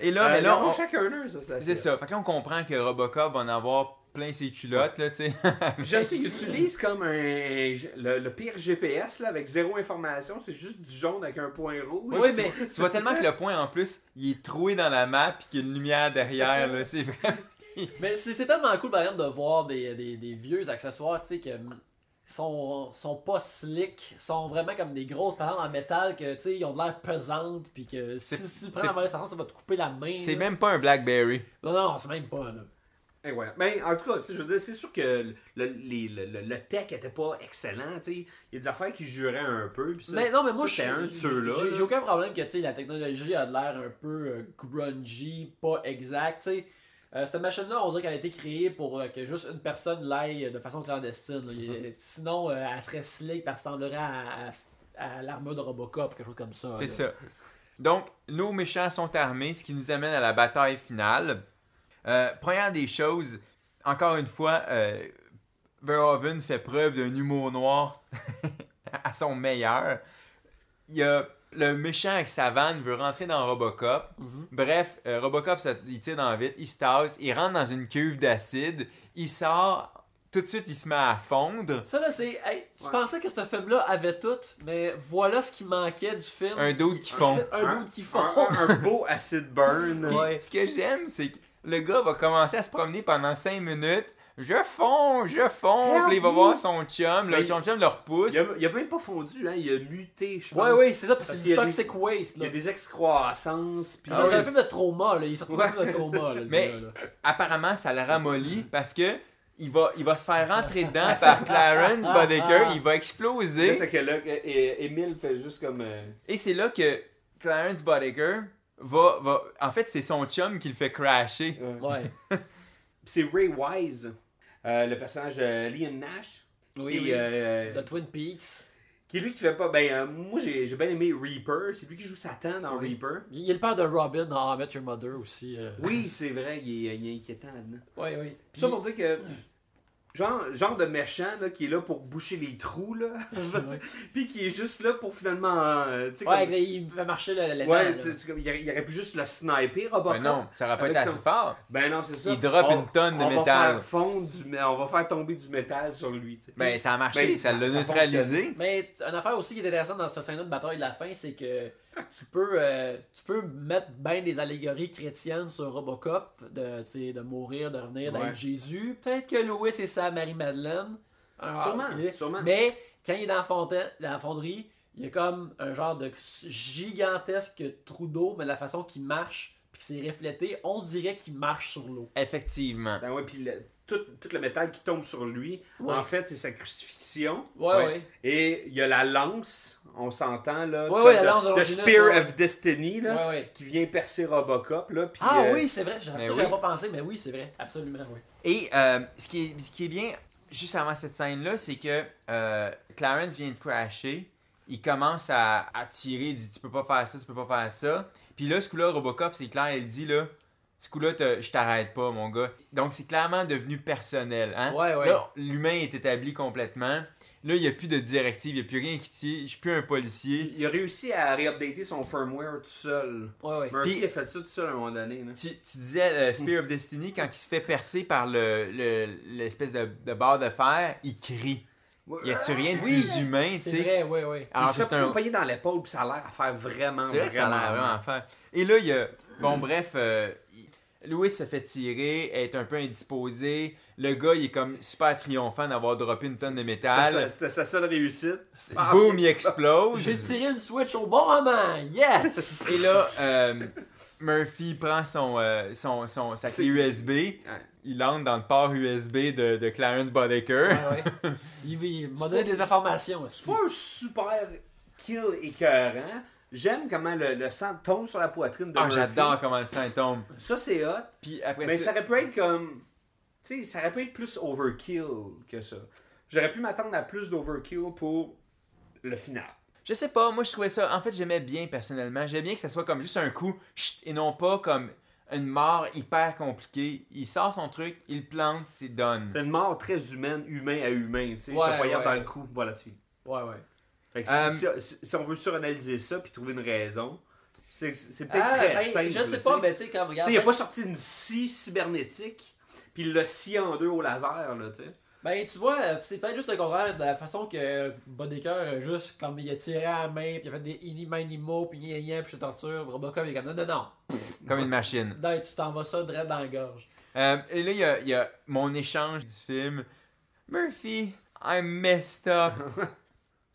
Et là, Euh, mais ils là, on- chacun un, ça, c'est ça. Fait que là, on comprend que Robocop va en avoir plein ses culottes, là, tu sais. Ça, ils utilisent comme un, le, le pire GPS là, avec zéro information, c'est juste du jaune avec un point rouge. Oui, mais Tu vois tellement que le point, en plus, il est troué dans la map puis qu'il y a une lumière derrière, là. C'est. Mais c'est tellement cool, par exemple, de voir des, des, des vieux accessoires, tu sais, que sont, sont pas slick, sont vraiment comme des grosses paroles en métal que, tu sais, ils ont de l'air pesantes, puis que si, tu prends la mauvaise façon, ça va te couper la main. C'est même pas un Blackberry. Non, non, c'est même pas, là. Et ouais. Mais en tout cas, tu sais, je veux dire, c'est sûr que le, les- le, le- le tech était pas excellent. tu sais. Il y a des affaires qui juraient un peu. Puis ça, Mais non, mais moi, ça, c'était un de j'ai- ceux-là. j'ai- là. J'ai aucun problème que, tu sais, la technologie a de l'air un peu euh, grungy, pas exact, tu sais. Euh, cette machine-là, on dirait qu'elle a été créée pour euh, que juste une personne l'aille de façon clandestine. là. Il- Sinon, euh, elle serait slick, elle ressemblerait à, à- à l'armure de Robocop, quelque chose comme ça. C'est ça. Donc, nos méchants sont armés, ce qui nous amène à la bataille finale. Euh, première des choses, encore une fois, euh, Verhoeven fait preuve d'un humour noir à son meilleur. Il y a le méchant avec sa vanne veut rentrer dans Robocop. Mhm. Bref, euh, Robocop, ça- il tire dans le vide, il se tasse, il rentre dans une cuve d'acide, il sort, tout de suite il se met à fondre. Ça, là, c'est. hey, tu Ouais. pensais que ce film-là avait tout, mais voilà ce qui manquait du film. Un d'autre qui fond. Un doute qui fond. Un, un beau acid burn. Puis, Ouais. ce que j'aime, c'est que le gars va commencer à se promener pendant 5 minutes. Je fonds, je fonds. Puis il va voir son chum. Le Mais- chum, le repousse. Il a, il a même pas fondu, hein, il a muté, je pense. Ouais, ouais, c'est ça, parce que c'est du des- toxic waste. Il y Là. a des excroissances. Puis Puis dans Ah un oui, film de trauma, là. Il d'un film de trauma, là. Mais- là. Apparemment, ça le ramollit parce que il va, il va se faire rentrer dedans par Clarence Boddicker. Il va Là, exploser. c'est que là, et- et- Émile fait juste comme. euh, Et c'est là que Clarence Boddicker va, va. En fait, c'est son chum qui le fait crasher. Ouais. C'est Ray Wise, le personnage Liam Nash. Oui, qui, oui. euh, De Twin Peaks. qui est lui qui fait pas. Ben, euh, moi j'ai bien aimé Reaper. C'est lui qui joue Satan dans Oui. Reaper. Il est le père de Robin dans How I Met Your Mother aussi. euh. Oui, c'est vrai, il est, il est inquiétant là-dedans. Oui, oui. Puis ça pour dire que. Genre, genre de méchant là, qui est là pour boucher les trous, là. Puis qui est juste là pour finalement. euh, Ouais, comme- il fait marcher le, le Ouais, comme- il aurait, il aurait pu juste le sniper, Robocop. Ben non, ça aurait pas été assez son- fort. Ben non, c'est ça. Il drop On- une tonne de on métal. Va faire fondre du, on va faire tomber du métal sur lui. Ben ça a marché, Ben, ça l'a neutralisé. Mais une affaire aussi qui est intéressante dans cette scène de bataille de la fin, c'est que tu peux, euh, tu peux mettre bien des allégories chrétiennes sur Robocop, de, tu sais, de mourir, de revenir, d'être Ouais. Jésus. Peut-être que Louis c'est sa Marie-Madeleine. Ah, Sûrement, sûrement. Mais quand il est dans la, fontaine, dans la fonderie, il y a comme un genre de gigantesque trou d'eau, mais de la façon qu'il marche, puis que c'est reflété, on dirait qu'il marche sur l'eau. Effectivement. Ben ouais, puis le- tout, tout le métal qui tombe sur lui, Ouais. en fait, c'est sa crucifixion. Ouais, Ouais. ouais. Et il y a la lance, on s'entend là. La de- lance de de Spear of Destiny, là, qui vient percer Robocop. Là, puis, Ah euh, oui, c'est vrai, j'avais ça, oui. pas pensé, mais oui, c'est vrai, absolument, oui. Et euh, ce, qui est, ce qui est bien, juste avant cette scène-là, c'est que euh, Clarence vient de crasher. Il commence à, à tirer, il dit Tu peux pas faire ça, tu peux pas faire ça. Puis là, ce coup-là, Robocop, c'est clair, il dit là Ce coup-là, je t'arrête pas, mon gars. Donc, c'est clairement devenu personnel. Hein? Ouais, ouais. Là, l'humain est établi complètement. Là, il n'y a plus de directive, il n'y a plus rien qui tire. Je suis plus un policier. Il a réussi à réupdater son firmware tout seul. Ouais, ouais. Murphy Puis- a fait ça tout seul à un moment donné. là. Tu, tu disais euh, Spear of Destiny, quand il se fait percer par le- le- l'espèce de, de barre de fer, il crie. Y a-tu rien de Oui, plus humain, tu C'est sais? vrai, ouais, ouais. Alors, il se c'est fait un- dans l'épaule, puis ça a l'air à faire vraiment, C'est vrai que ça a l'air vraiment à faire. Et là, il y a. Bon, bref, euh, il- Louis se fait tirer, est un peu indisposé. Le gars, il est comme super triomphant d'avoir droppé une tonne de métal. C'était sa seule réussite. Ah, Boum, il explose. J'ai tiré une switch au bon moment! Yes! Et là, euh, Murphy prend son, euh, son, son, sa clé C'est- USB. Il entre dans le port USB de, de Clarence. Ouais, ouais. Il, il m'a donné des informations aussi. C'est pas un super kill écœurant. J'aime comment le, le sang tombe sur la poitrine de Ah, Murphy. j'adore comment le sang tombe. Ça, c'est hot. Puis après Mais ça. ça aurait pu être comme. Tu sais, ça aurait pu être plus overkill que ça. J'aurais pu m'attendre à plus d'overkill pour le final. Je sais pas, moi je trouvais ça. En fait, j'aimais bien personnellement. J'aimais bien que ça soit comme juste un coup chut, et non pas comme une mort hyper compliquée. Il sort son truc, il plante, c'est done. C'est une mort très humaine, humain à humain. Tu sais, Ouais, je te ouais. dans le cou. voilà, c'est Ouais, ouais. Fait que Euh, si, si- si on veut suranalyser ça puis trouver une raison, c'est c'est peut-être Ah, très ben, simple. je sais pas, mais tu sais, quand Tu regarde. sais, il a pas sorti une scie cybernétique, puis il l'a scié en deux au laser, là, tu sais. Ben, tu vois, c'est peut-être juste le contraire de la façon que Boddicker, a juste comme il a tiré à la main, puis il a fait des ini mini mo, puis gna gna, puis je te torture. Robocop, il est comme non, non, non. Comme une machine. Non, tu t'en vas ça direct dans la gorge. Euh, et là, il y a, il y a mon échange du film. Murphy, I'm messed up.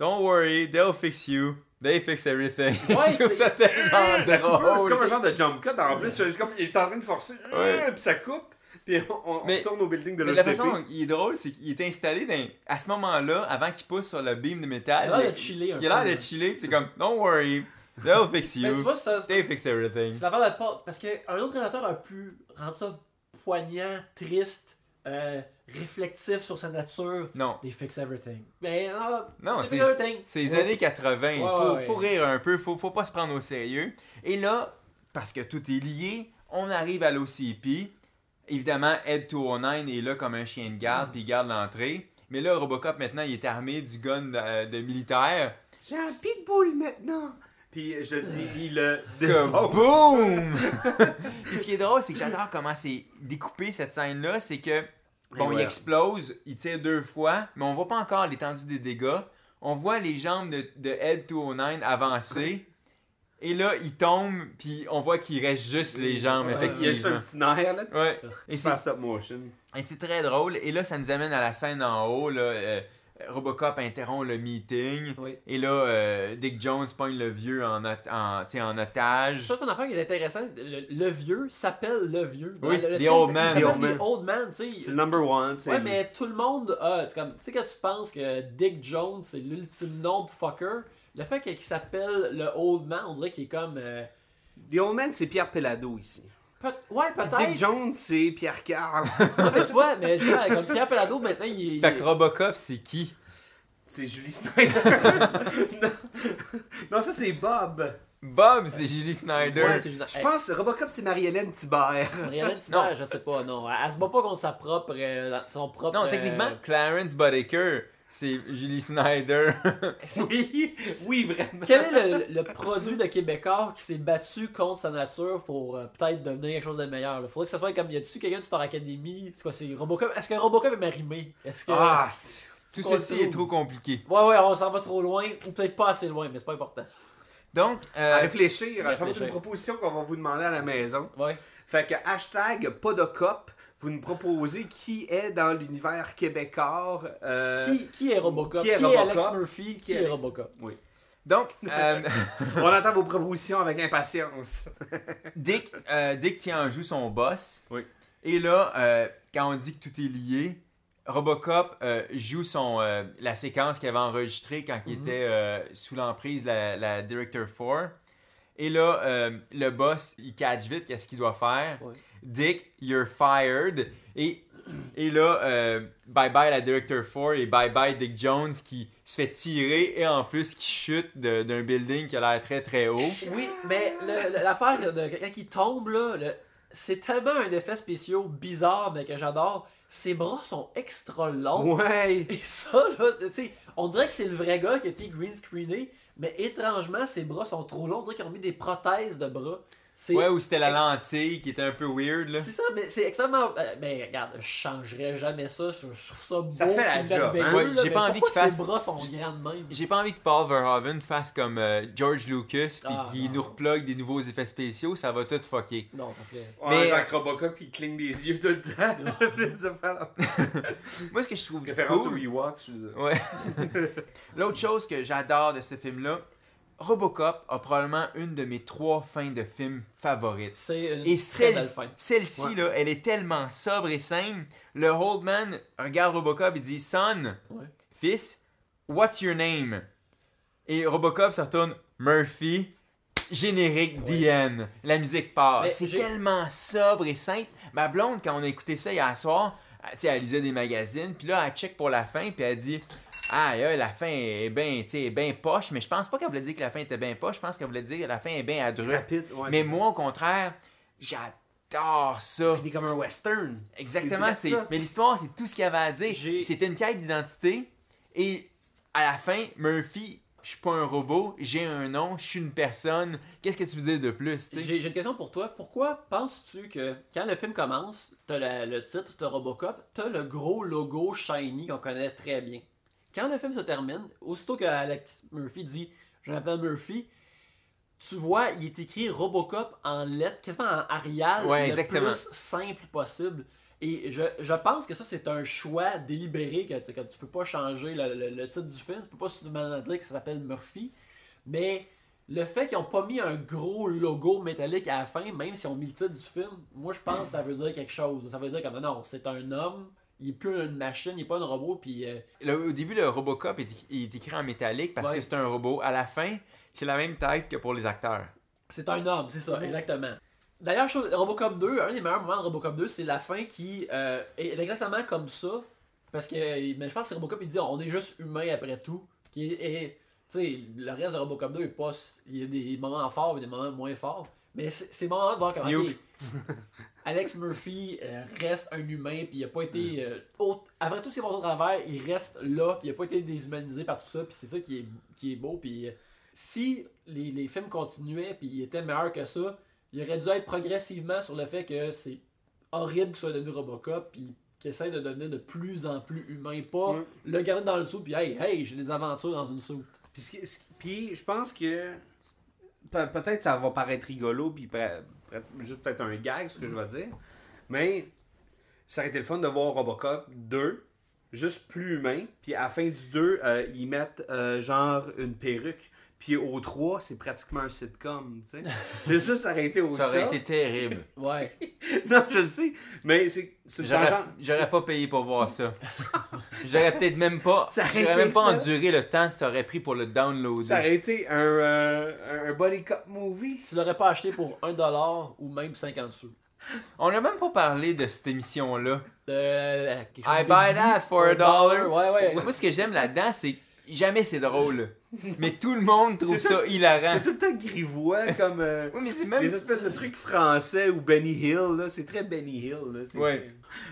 Don't worry, they'll fix you. They fix everything. Ouais, je trouve c'est- ça tellement La coupure, c'est drôle. comme un genre de jump cut en plus. Comme il est en train de forcer, Ouais. puis ça coupe, puis on, on Mais- retourne au building de de la l'OCP. façon dont il est drôle, c'est qu'il est installé dans- à ce moment-là, avant qu'il pousse sur le beam de métal. Il a l'air de chiller un Il a l'air de chiller, puis c'est comme, don't worry, they'll fix Ben, you. tu vois, c'est They fix everything. c'est l'affaire de pas. Parce qu'un autre réalisateur a pu rendre ça poignant, triste, euh, réflectif sur sa nature. Non. They fix everything. Mais non, Non, they c'est- fix everything. C'est les Ouais. années 80, il Ouais, faut, ouais, faut rire un peu, faut, faut pas se prendre au sérieux. Et là, parce que tout est lié, on arrive à l'OCP. Évidemment, Ed 209 est là comme un chien de garde, Mm. puis il garde l'entrée. Mais là, Robocop, maintenant, il est armé du gun de, de militaire. J'ai un pitbull maintenant! Puis je dis, il le boum! Puis ce qui est drôle, c'est que j'adore comment c'est découpé cette scène-là. C'est que, bon, Et il explose, il tire deux fois, mais on voit pas encore l'étendue des dégâts. On voit les jambes de, de Ed 209 avancer. Et là, il tombe, puis on voit qu'il reste juste les jambes, Il y a juste un effectivement. petit nerf là. Ouais. Et c'est stop motion. et c'est très drôle. Et là, ça nous amène à la scène en haut. Là, euh, Robocop interrompt le meeting. Oui. Et là, euh, Dick Jones pogne le vieux en, ot- en, tu sais, en otage. Ça, c'est une affaire qui est intéressante. Le, le vieux s'appelle le vieux. Oui, le, le The Old c'est- Man. The Old The Man. Old Man, tu sais. C'est le number one. tu sais. Ouais, mais tout le monde a. tu comme- Tu sais, quand tu penses que Dick Jones, c'est l'ultime nom de fucker, le fait qu'il s'appelle le Old Man, on dirait qu'il est comme. euh, The Old Man, c'est Pierre Pelado ici. Peut- ouais, Dick peut-être. Jones, c'est Pierre Carl. Mais tu vois, mais je vois, comme Pierre Pelado, maintenant, il est. Fait que Robocop, c'est qui? C'est Julie Snyder. non. non, ça c'est Bob. Bob, c'est Julie Snyder. Ouais, c'est juste- Je Hey, pense Robocop, c'est Marie-Hélène Thibert. Marianne Thibert, je sais pas, non. Elle, elle se bat pas contre sa propre. euh, son propre. non, euh, techniquement, Clarence Boddicker, c'est Julie Snyder. oui, oui, vraiment. Quel est le, le produit de Québécois qui s'est battu contre sa nature pour euh, peut-être devenir quelque chose de meilleur? Il faudrait que ça soit comme. Y a-tu quelqu'un de Star Academy? C'est quoi, c'est Robocop? Est-ce que Robocop est marimé? Est-ce que. Ah, c'est- Tout ceci est trop compliqué. Ouais, ouais, on s'en va trop loin, ou peut-être pas assez loin, mais c'est pas important. Donc, à euh, réfléchir. Ça va être une proposition qu'on va vous demander à la maison. Ouais. Fait que hashtag pas de cop, vous nous proposez qui est dans l'univers québécois. euh, Qui, qui est Robocop? qui Qui est? Alex Murphy? Qui, Qui est Robocop? Oui. donc euh, On attend vos propositions avec impatience. Dick, euh, Dick tient en joue son boss. Oui. Et là, euh, quand on dit que tout est lié, Robocop euh, joue son, euh, la séquence qu'il avait enregistrée quand il était euh, sous l'emprise de la, la Director 4. Et là, euh, le boss, il catch vite qu'est-ce qu'il doit faire. Ouais. Dick, you're fired. Et, et là, euh, bye bye la Director 4 et bye bye Dick Jones qui se fait tirer et en plus qui chute d'un building qui a l'air très très haut. Oui, mais l'affaire de, quand il tombe, là, le- c'est tellement un effet spécial bizarre, mais que j'adore. Ses bras sont extra longs. Ouais. Et ça, là, tu sais, on dirait que c'est le vrai gars qui a été green screené, mais étrangement, ses bras sont trop longs. On dirait qu'ils ont mis des prothèses de bras. C'est Ouais, ou c'était la ex- lentille qui était un peu weird là. C'est ça, mais c'est extrêmement. euh, mais regarde, je changerais jamais ça. Je trouve ça beau. Ça fait la job, hein? Ouais, j'ai mais pas envie qu'il Ses fasse- bras sont grands de même? J'ai pas envie que Paul Verhoeven fasse comme euh, George Lucas puis Ah, qu'il nous replogue des nouveaux effets spéciaux, ça va tout fucker. Non, ça serait. Mais- Mais Jacques Robocop, il cligne des yeux tout le temps. Moi, ce que je trouve Référence cool, au Ewoks, je veux dire. Ouais. L'autre chose que j'adore de ce film-là, Robocop a probablement une de mes trois fins de film favorites. C'est Et celle-ci, Ouais. là, elle est tellement sobre et simple. Le Holdman regarde Robocop et dit Son, Ouais. fils, what's your name? Et Robocop se retourne Murphy. Générique DN. La musique part. Mais C'est j'ai- tellement sobre et simple. Ma blonde, quand on a écouté ça hier soir, elle, elle lisait des magazines, puis là, elle check pour la fin, puis elle dit Ah, là, la fin est bien ben poche, mais je pense pas qu'elle voulait dire que la fin était bien poche, je pense qu'elle voulait dire que la fin est bien adrue. Rapide, ouais, Mais c'est moi, au contraire, j'adore ça. Fini comme un western. Exactement. C'est C'est... Mais l'histoire, c'est tout ce qu'il y avait à dire. C'était une quête d'identité. Et à la fin, Murphy, je suis pas un robot, j'ai un nom, je suis une personne. Qu'est-ce que tu veux dire de plus? J'ai une question pour toi. Pourquoi penses-tu que quand le film commence, t'as le titre, t'as Robocop, t'as le gros logo shiny qu'on connaît très bien? Quand le film se termine, aussitôt que Alex Murphy dit Je m'appelle Murphy, tu vois, il est écrit Robocop en lettres, quasiment en Arial, Ouais, le exactement. plus simple possible. Et je, je pense que ça, c'est un choix délibéré, que, tu- que tu peux pas changer le, le- le titre du film, tu peux pas seulement dire que ça s'appelle Murphy, mais le fait qu'ils ont pas mis un gros logo métallique à la fin, même s'ils ont mis le titre du film, moi je pense que ça veut dire quelque chose. Ça veut dire que non, c'est un homme, il est plus une machine, il est pas un robot, puis euh, Le- au début, le Robocop est, il est écrit en métallique parce Ouais. que c'est un robot. À la fin, c'est la même taille que pour les acteurs. C'est un homme, c'est ça, exactement. D'ailleurs, Robocop 2, un des meilleurs moments de Robocop 2, c'est la fin qui euh, est exactement comme ça. Parce que, mais je pense que Robocop, il dit on est juste humain après tout. Qui est, est- tu sais, le reste de Robocop 2 est pas. Il y a des moments forts et des moments moins forts. Mais c'est ces moments-là de voir comment. Alex Murphy euh, reste un humain, puis il a pas été. euh, autre- après tout est passé au travers, il reste là, puis il a pas été déshumanisé par tout ça, puis c'est ça qui est, qui est beau. Puis euh, si les, les films continuaient, puis ils étaient meilleurs que ça, il aurait dû être progressivement sur le fait que c'est horrible qu'il soit devenu Robocop, puis qu'il essaie de devenir de plus en plus humain, pas Ouais. le garder dans le sou, puis hey, hey, j'ai des aventures dans une soupe. Puis, je pense que pe- peut-être ça va paraître rigolo, puis juste peut-être un gag, ce que je vais dire. Mais ça aurait été le fun de voir Robocop 2, juste plus humain, puis à la fin du 2, euh, ils mettent euh, genre une perruque. Puis au 3, c'est pratiquement un sitcom, tu sais. C'est ça, ça aurait été au Ça aurait été terrible. Ouais. Non, je le sais, mais c'est une J'aurais tangente. j'aurais pas payé pour voir ça. J'aurais peut-être même pas. Ça aurait J'aurais été même pas ça. enduré le temps que ça aurait pris pour le downloader. Ça aurait été un, euh, un body cop movie. Tu l'aurais pas acheté pour 1$ ou même 50 sous. On a même pas parlé de cette émission-là. Euh, quelque chose I de buy that for a dollar. Ouais, ouais. Moi, ce que j'aime là-dedans, c'est jamais c'est drôle. Mais tout le monde trouve ça hilarant. C'est tout le temps grivois, comme euh, Oui, mais c'est même. les espèces de trucs français ou Benny Hill. là. C'est très Benny Hill. Là. C'est- Ouais.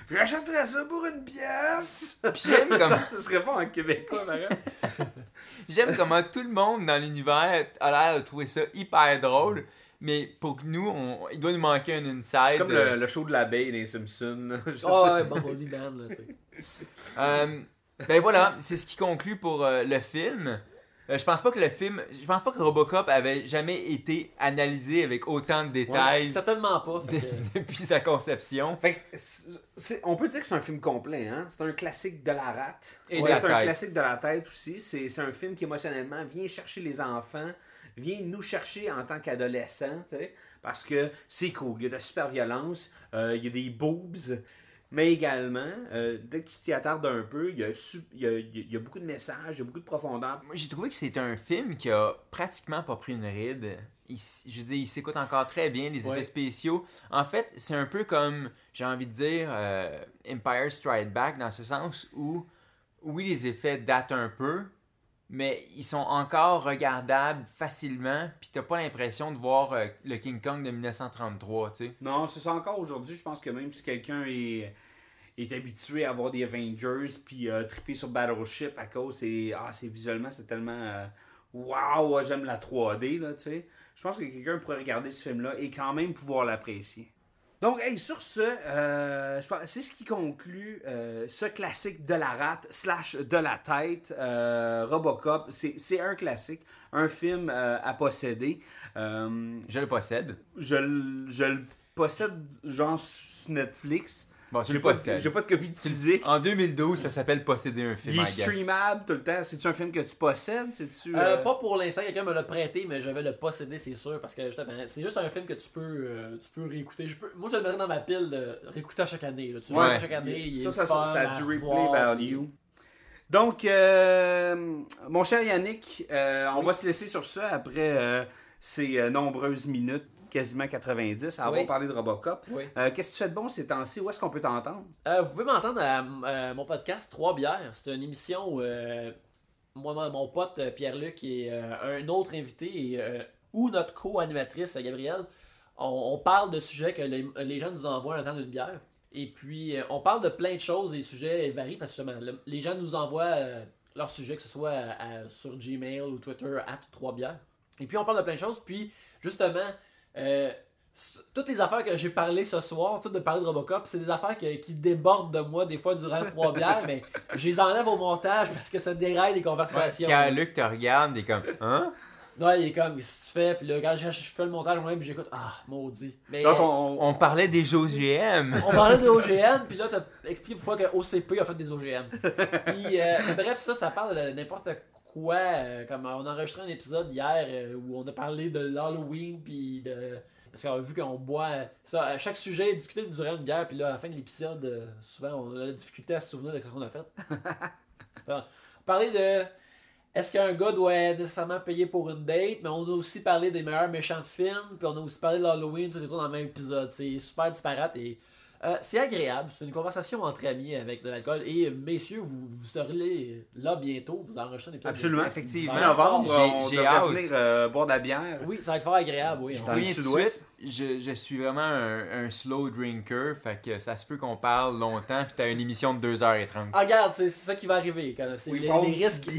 J'achèterais ça pour une pièce. Puis j'aime comme- ça, ça serait pas en québécois. J'aime comment tout le monde dans l'univers a l'air de trouver ça hyper drôle. Mais pour que nous, on... il doit nous manquer un inside. C'est comme euh, le, le show de l'abeille des Simpsons. là. Oh, ouais, Bumblebee Man, là, tu sais. Euh, ben voilà, c'est ce qui conclut pour euh, le film. Euh, je pense pas que le film, je pense pas que Robocop avait jamais été analysé avec autant de détails Certainement pas. fait de- que- depuis sa conception. Fait que on peut dire que c'est un film complet, hein? C'est un classique de la rate. Et de Ouais, c'est un classique de la tête aussi. C'est c'est un film qui émotionnellement vient chercher les enfants, vient nous chercher en tant qu'adolescents, tu sais, parce que c'est cool. Il y a de la super violence, euh, il y a des boobs, mais également, euh, dès que tu t'y attardes un peu, il y, a su- il, y a, il y a beaucoup de messages, il y a beaucoup de profondeur. Moi, j'ai trouvé que c'est un film qui a pratiquement pas pris une ride. Il je veux dire, il s'écoute encore très bien, les effets Ouais. spéciaux. En fait, c'est un peu comme, j'ai envie de dire, euh, Empire Strike Back, dans ce sens où, oui, les effets datent un peu, mais ils sont encore regardables facilement, puis t'as pas l'impression de voir euh, le King Kong de 1933, tu sais. Non, c'est ça encore aujourd'hui. Je pense que même si quelqu'un est, est habitué à voir des Avengers puis euh, triper sur Battleship à cause, c'est ah, c'est visuellement, c'est tellement euh, waouh, ouais, j'aime la 3D là, tu sais. Je pense que quelqu'un pourrait regarder ce film-là et quand même pouvoir l'apprécier. Donc, hey, sur ce, euh, c'est ce qui conclut euh, ce classique de la rate slash de la tête, euh, Robocop. C'est un classique, un film à posséder. Je le possède. je, je le possède genre sur Netflix. Bon, tu J'ai pas, de- j'ai pas de copie de physique. En 2012, ça s'appelle posséder un film, Il est streamable tout le temps. C'est-tu un film que tu possèdes? C'est-tu, Euh, euh, pas pour l'instant, quelqu'un me l'a prêté, mais je vais le posséder, c'est sûr, parce que justement, c'est juste un film que tu peux, euh, tu peux réécouter. Je peux, moi, je le mettrais dans ma pile de réécouter à chaque année. Là. Tu le Ouais. à chaque année. il ça, ça, ça, a du replay voir, value. Donc, euh, mon cher Yannick, euh, on va se laisser sur ça après euh, ces euh, nombreuses minutes, quasiment 90, à avoir Oui. parlé de Robocop. Oui. Euh, Qu'est-ce que tu fais de bon ces temps-ci? Où est-ce qu'on peut t'entendre? Euh, vous pouvez m'entendre à euh, mon podcast Trois bières. C'est une émission où moi, mon- pote Pierre-Luc et un autre invité et, ou notre co-animatrice Gabrielle, on, on parle de sujets que les, les gens nous envoient en temps d'une bière. Et puis, on parle de plein de choses, les sujets varient parce que justement, le- les gens nous envoient leurs sujets, que ce soit à- à- sur Gmail ou Twitter, at Trois bières. Et puis, on parle de plein de choses. Puis, justement, euh, toutes les affaires que j'ai parlé ce soir, toutes de parler de Robocop, c'est des affaires que- qui débordent de moi des fois durant trois bières, mais je les enlève au montage parce que ça déraille les Ouais, conversations. Pierre-Luc te regarde, t'es comme, hein? Ouais, il est comme, qu'est-ce que tu fais? Puis là, quand je, je fais le montage moi-même, j'écoute, ah, maudit. Mais Donc, on, parlait des OGM. on parlait de OGM, puis là, t'as expliqué pourquoi que OCP a fait des OGM. Puis, euh, bref, ça, ça parle de n'importe quoi. Euh, comme on a enregistré un épisode hier euh, où on a parlé de l'Halloween, puis de. Parce qu'on a vu qu'on boit. Ça, à chaque sujet est discuté durant une bière, puis là, à la fin de l'épisode, euh, souvent, on a la difficulté à se souvenir de ce qu'on a fait. Enfin, on parlait de. Est-ce qu'un gars doit nécessairement payer pour une date? Mais on a aussi parlé des meilleurs méchants de films, puis on a aussi parlé de l'Halloween, tout et tout dans le même épisode. C'est super disparate et euh, c'est agréable. C'est une conversation entre amis avec de l'alcool. Et messieurs, vous, vous serez là bientôt. Vous enregistrez un épisode. absolument. Effectivement. 10 novembre, J'ai- hâte. venir euh, boire de la bière. Oui, ça va être fort agréable, oui. Je sud-ouest. suis vraiment un, un slow drinker, fait que ça se peut qu'on parle longtemps, puis t'as une émission de 2h30. Ah, regarde, c'est ça qui va arriver. quand- C'est Oui, les, boire les risques.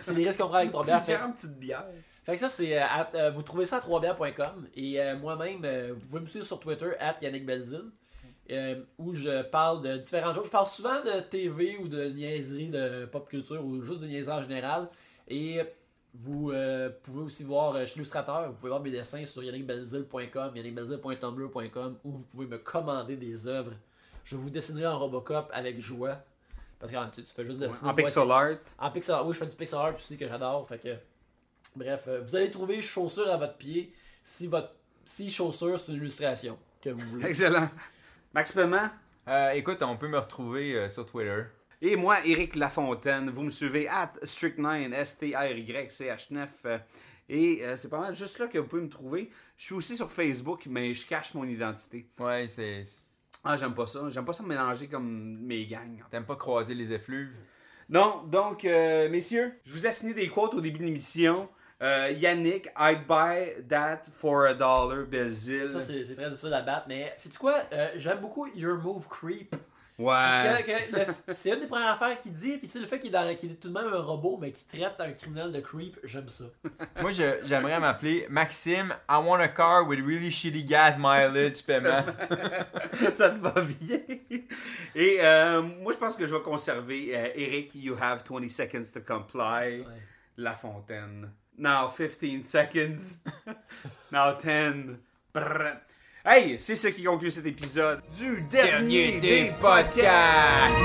C'est les risques qu'on prend avec ton bière. Plusieurs petites bières. Fait que ça, c'est. euh, euh, vous trouvez ça à 3bières.com. Et euh, moi-même, euh, vous pouvez me suivre sur Twitter, at Yannick Belzil, euh, où je parle de différentes choses. Je parle souvent de TV ou de niaiseries de pop culture ou juste de niaiseries en général. Et Vous euh, pouvez aussi voir, euh, je suis illustrateur, vous pouvez voir mes dessins sur yannickbelzil.com, yannickbelzil.tumblr.com où vous pouvez me commander des œuvres. Je vous dessinerai en Robocop avec joie. Parce que tu, tu fais juste dessiner En moi, pixel art. en pixel art, oui, je fais du pixel art aussi que j'adore. Fait que, bref, euh, vous allez trouver chaussures à votre pied si votre si chaussure c'est une illustration que vous voulez. Excellent. Max Paiement. Euh, écoute, on peut me retrouver euh, sur Twitter. Et moi, Eric Lafontaine, vous me suivez at Strict9, S-T-R-Y-C-H-9. euh, Et c'est pas mal juste là que vous pouvez me trouver. Je suis aussi sur Facebook, mais je cache mon identité. Ouais, c'est. Ah, j'aime pas ça. J'aime pas ça me mélanger comme mes gangs. T'aimes pas croiser les effluves? Non, donc, euh, messieurs, je vous ai signé des quotes au début de l'émission. Euh, Yannick, I'd buy that for a dollar, Belzil. Ça, c'est très difficile à battre, mais c'est quoi? Euh, J'aime beaucoup Your Move Creep. Ouais. Parce que, que le- c'est une des premières affaires qu'il dit, puis tu sais, le fait qu'il est, tout de même un robot, mais qu'il traite un criminel de creep, j'aime ça. Moi, j'aimerais m'appeler Maxime, I want a car with really shitty gas mileage paiement. ça te va bien. Et euh, moi, je pense que je vais conserver euh, Eric, you have 20 seconds to comply. Ouais. La Fontaine. Now 15 seconds. Now 10. Brrr. Hey, c'est ce qui conclut cet épisode du dernier, Dernier des des podcasts.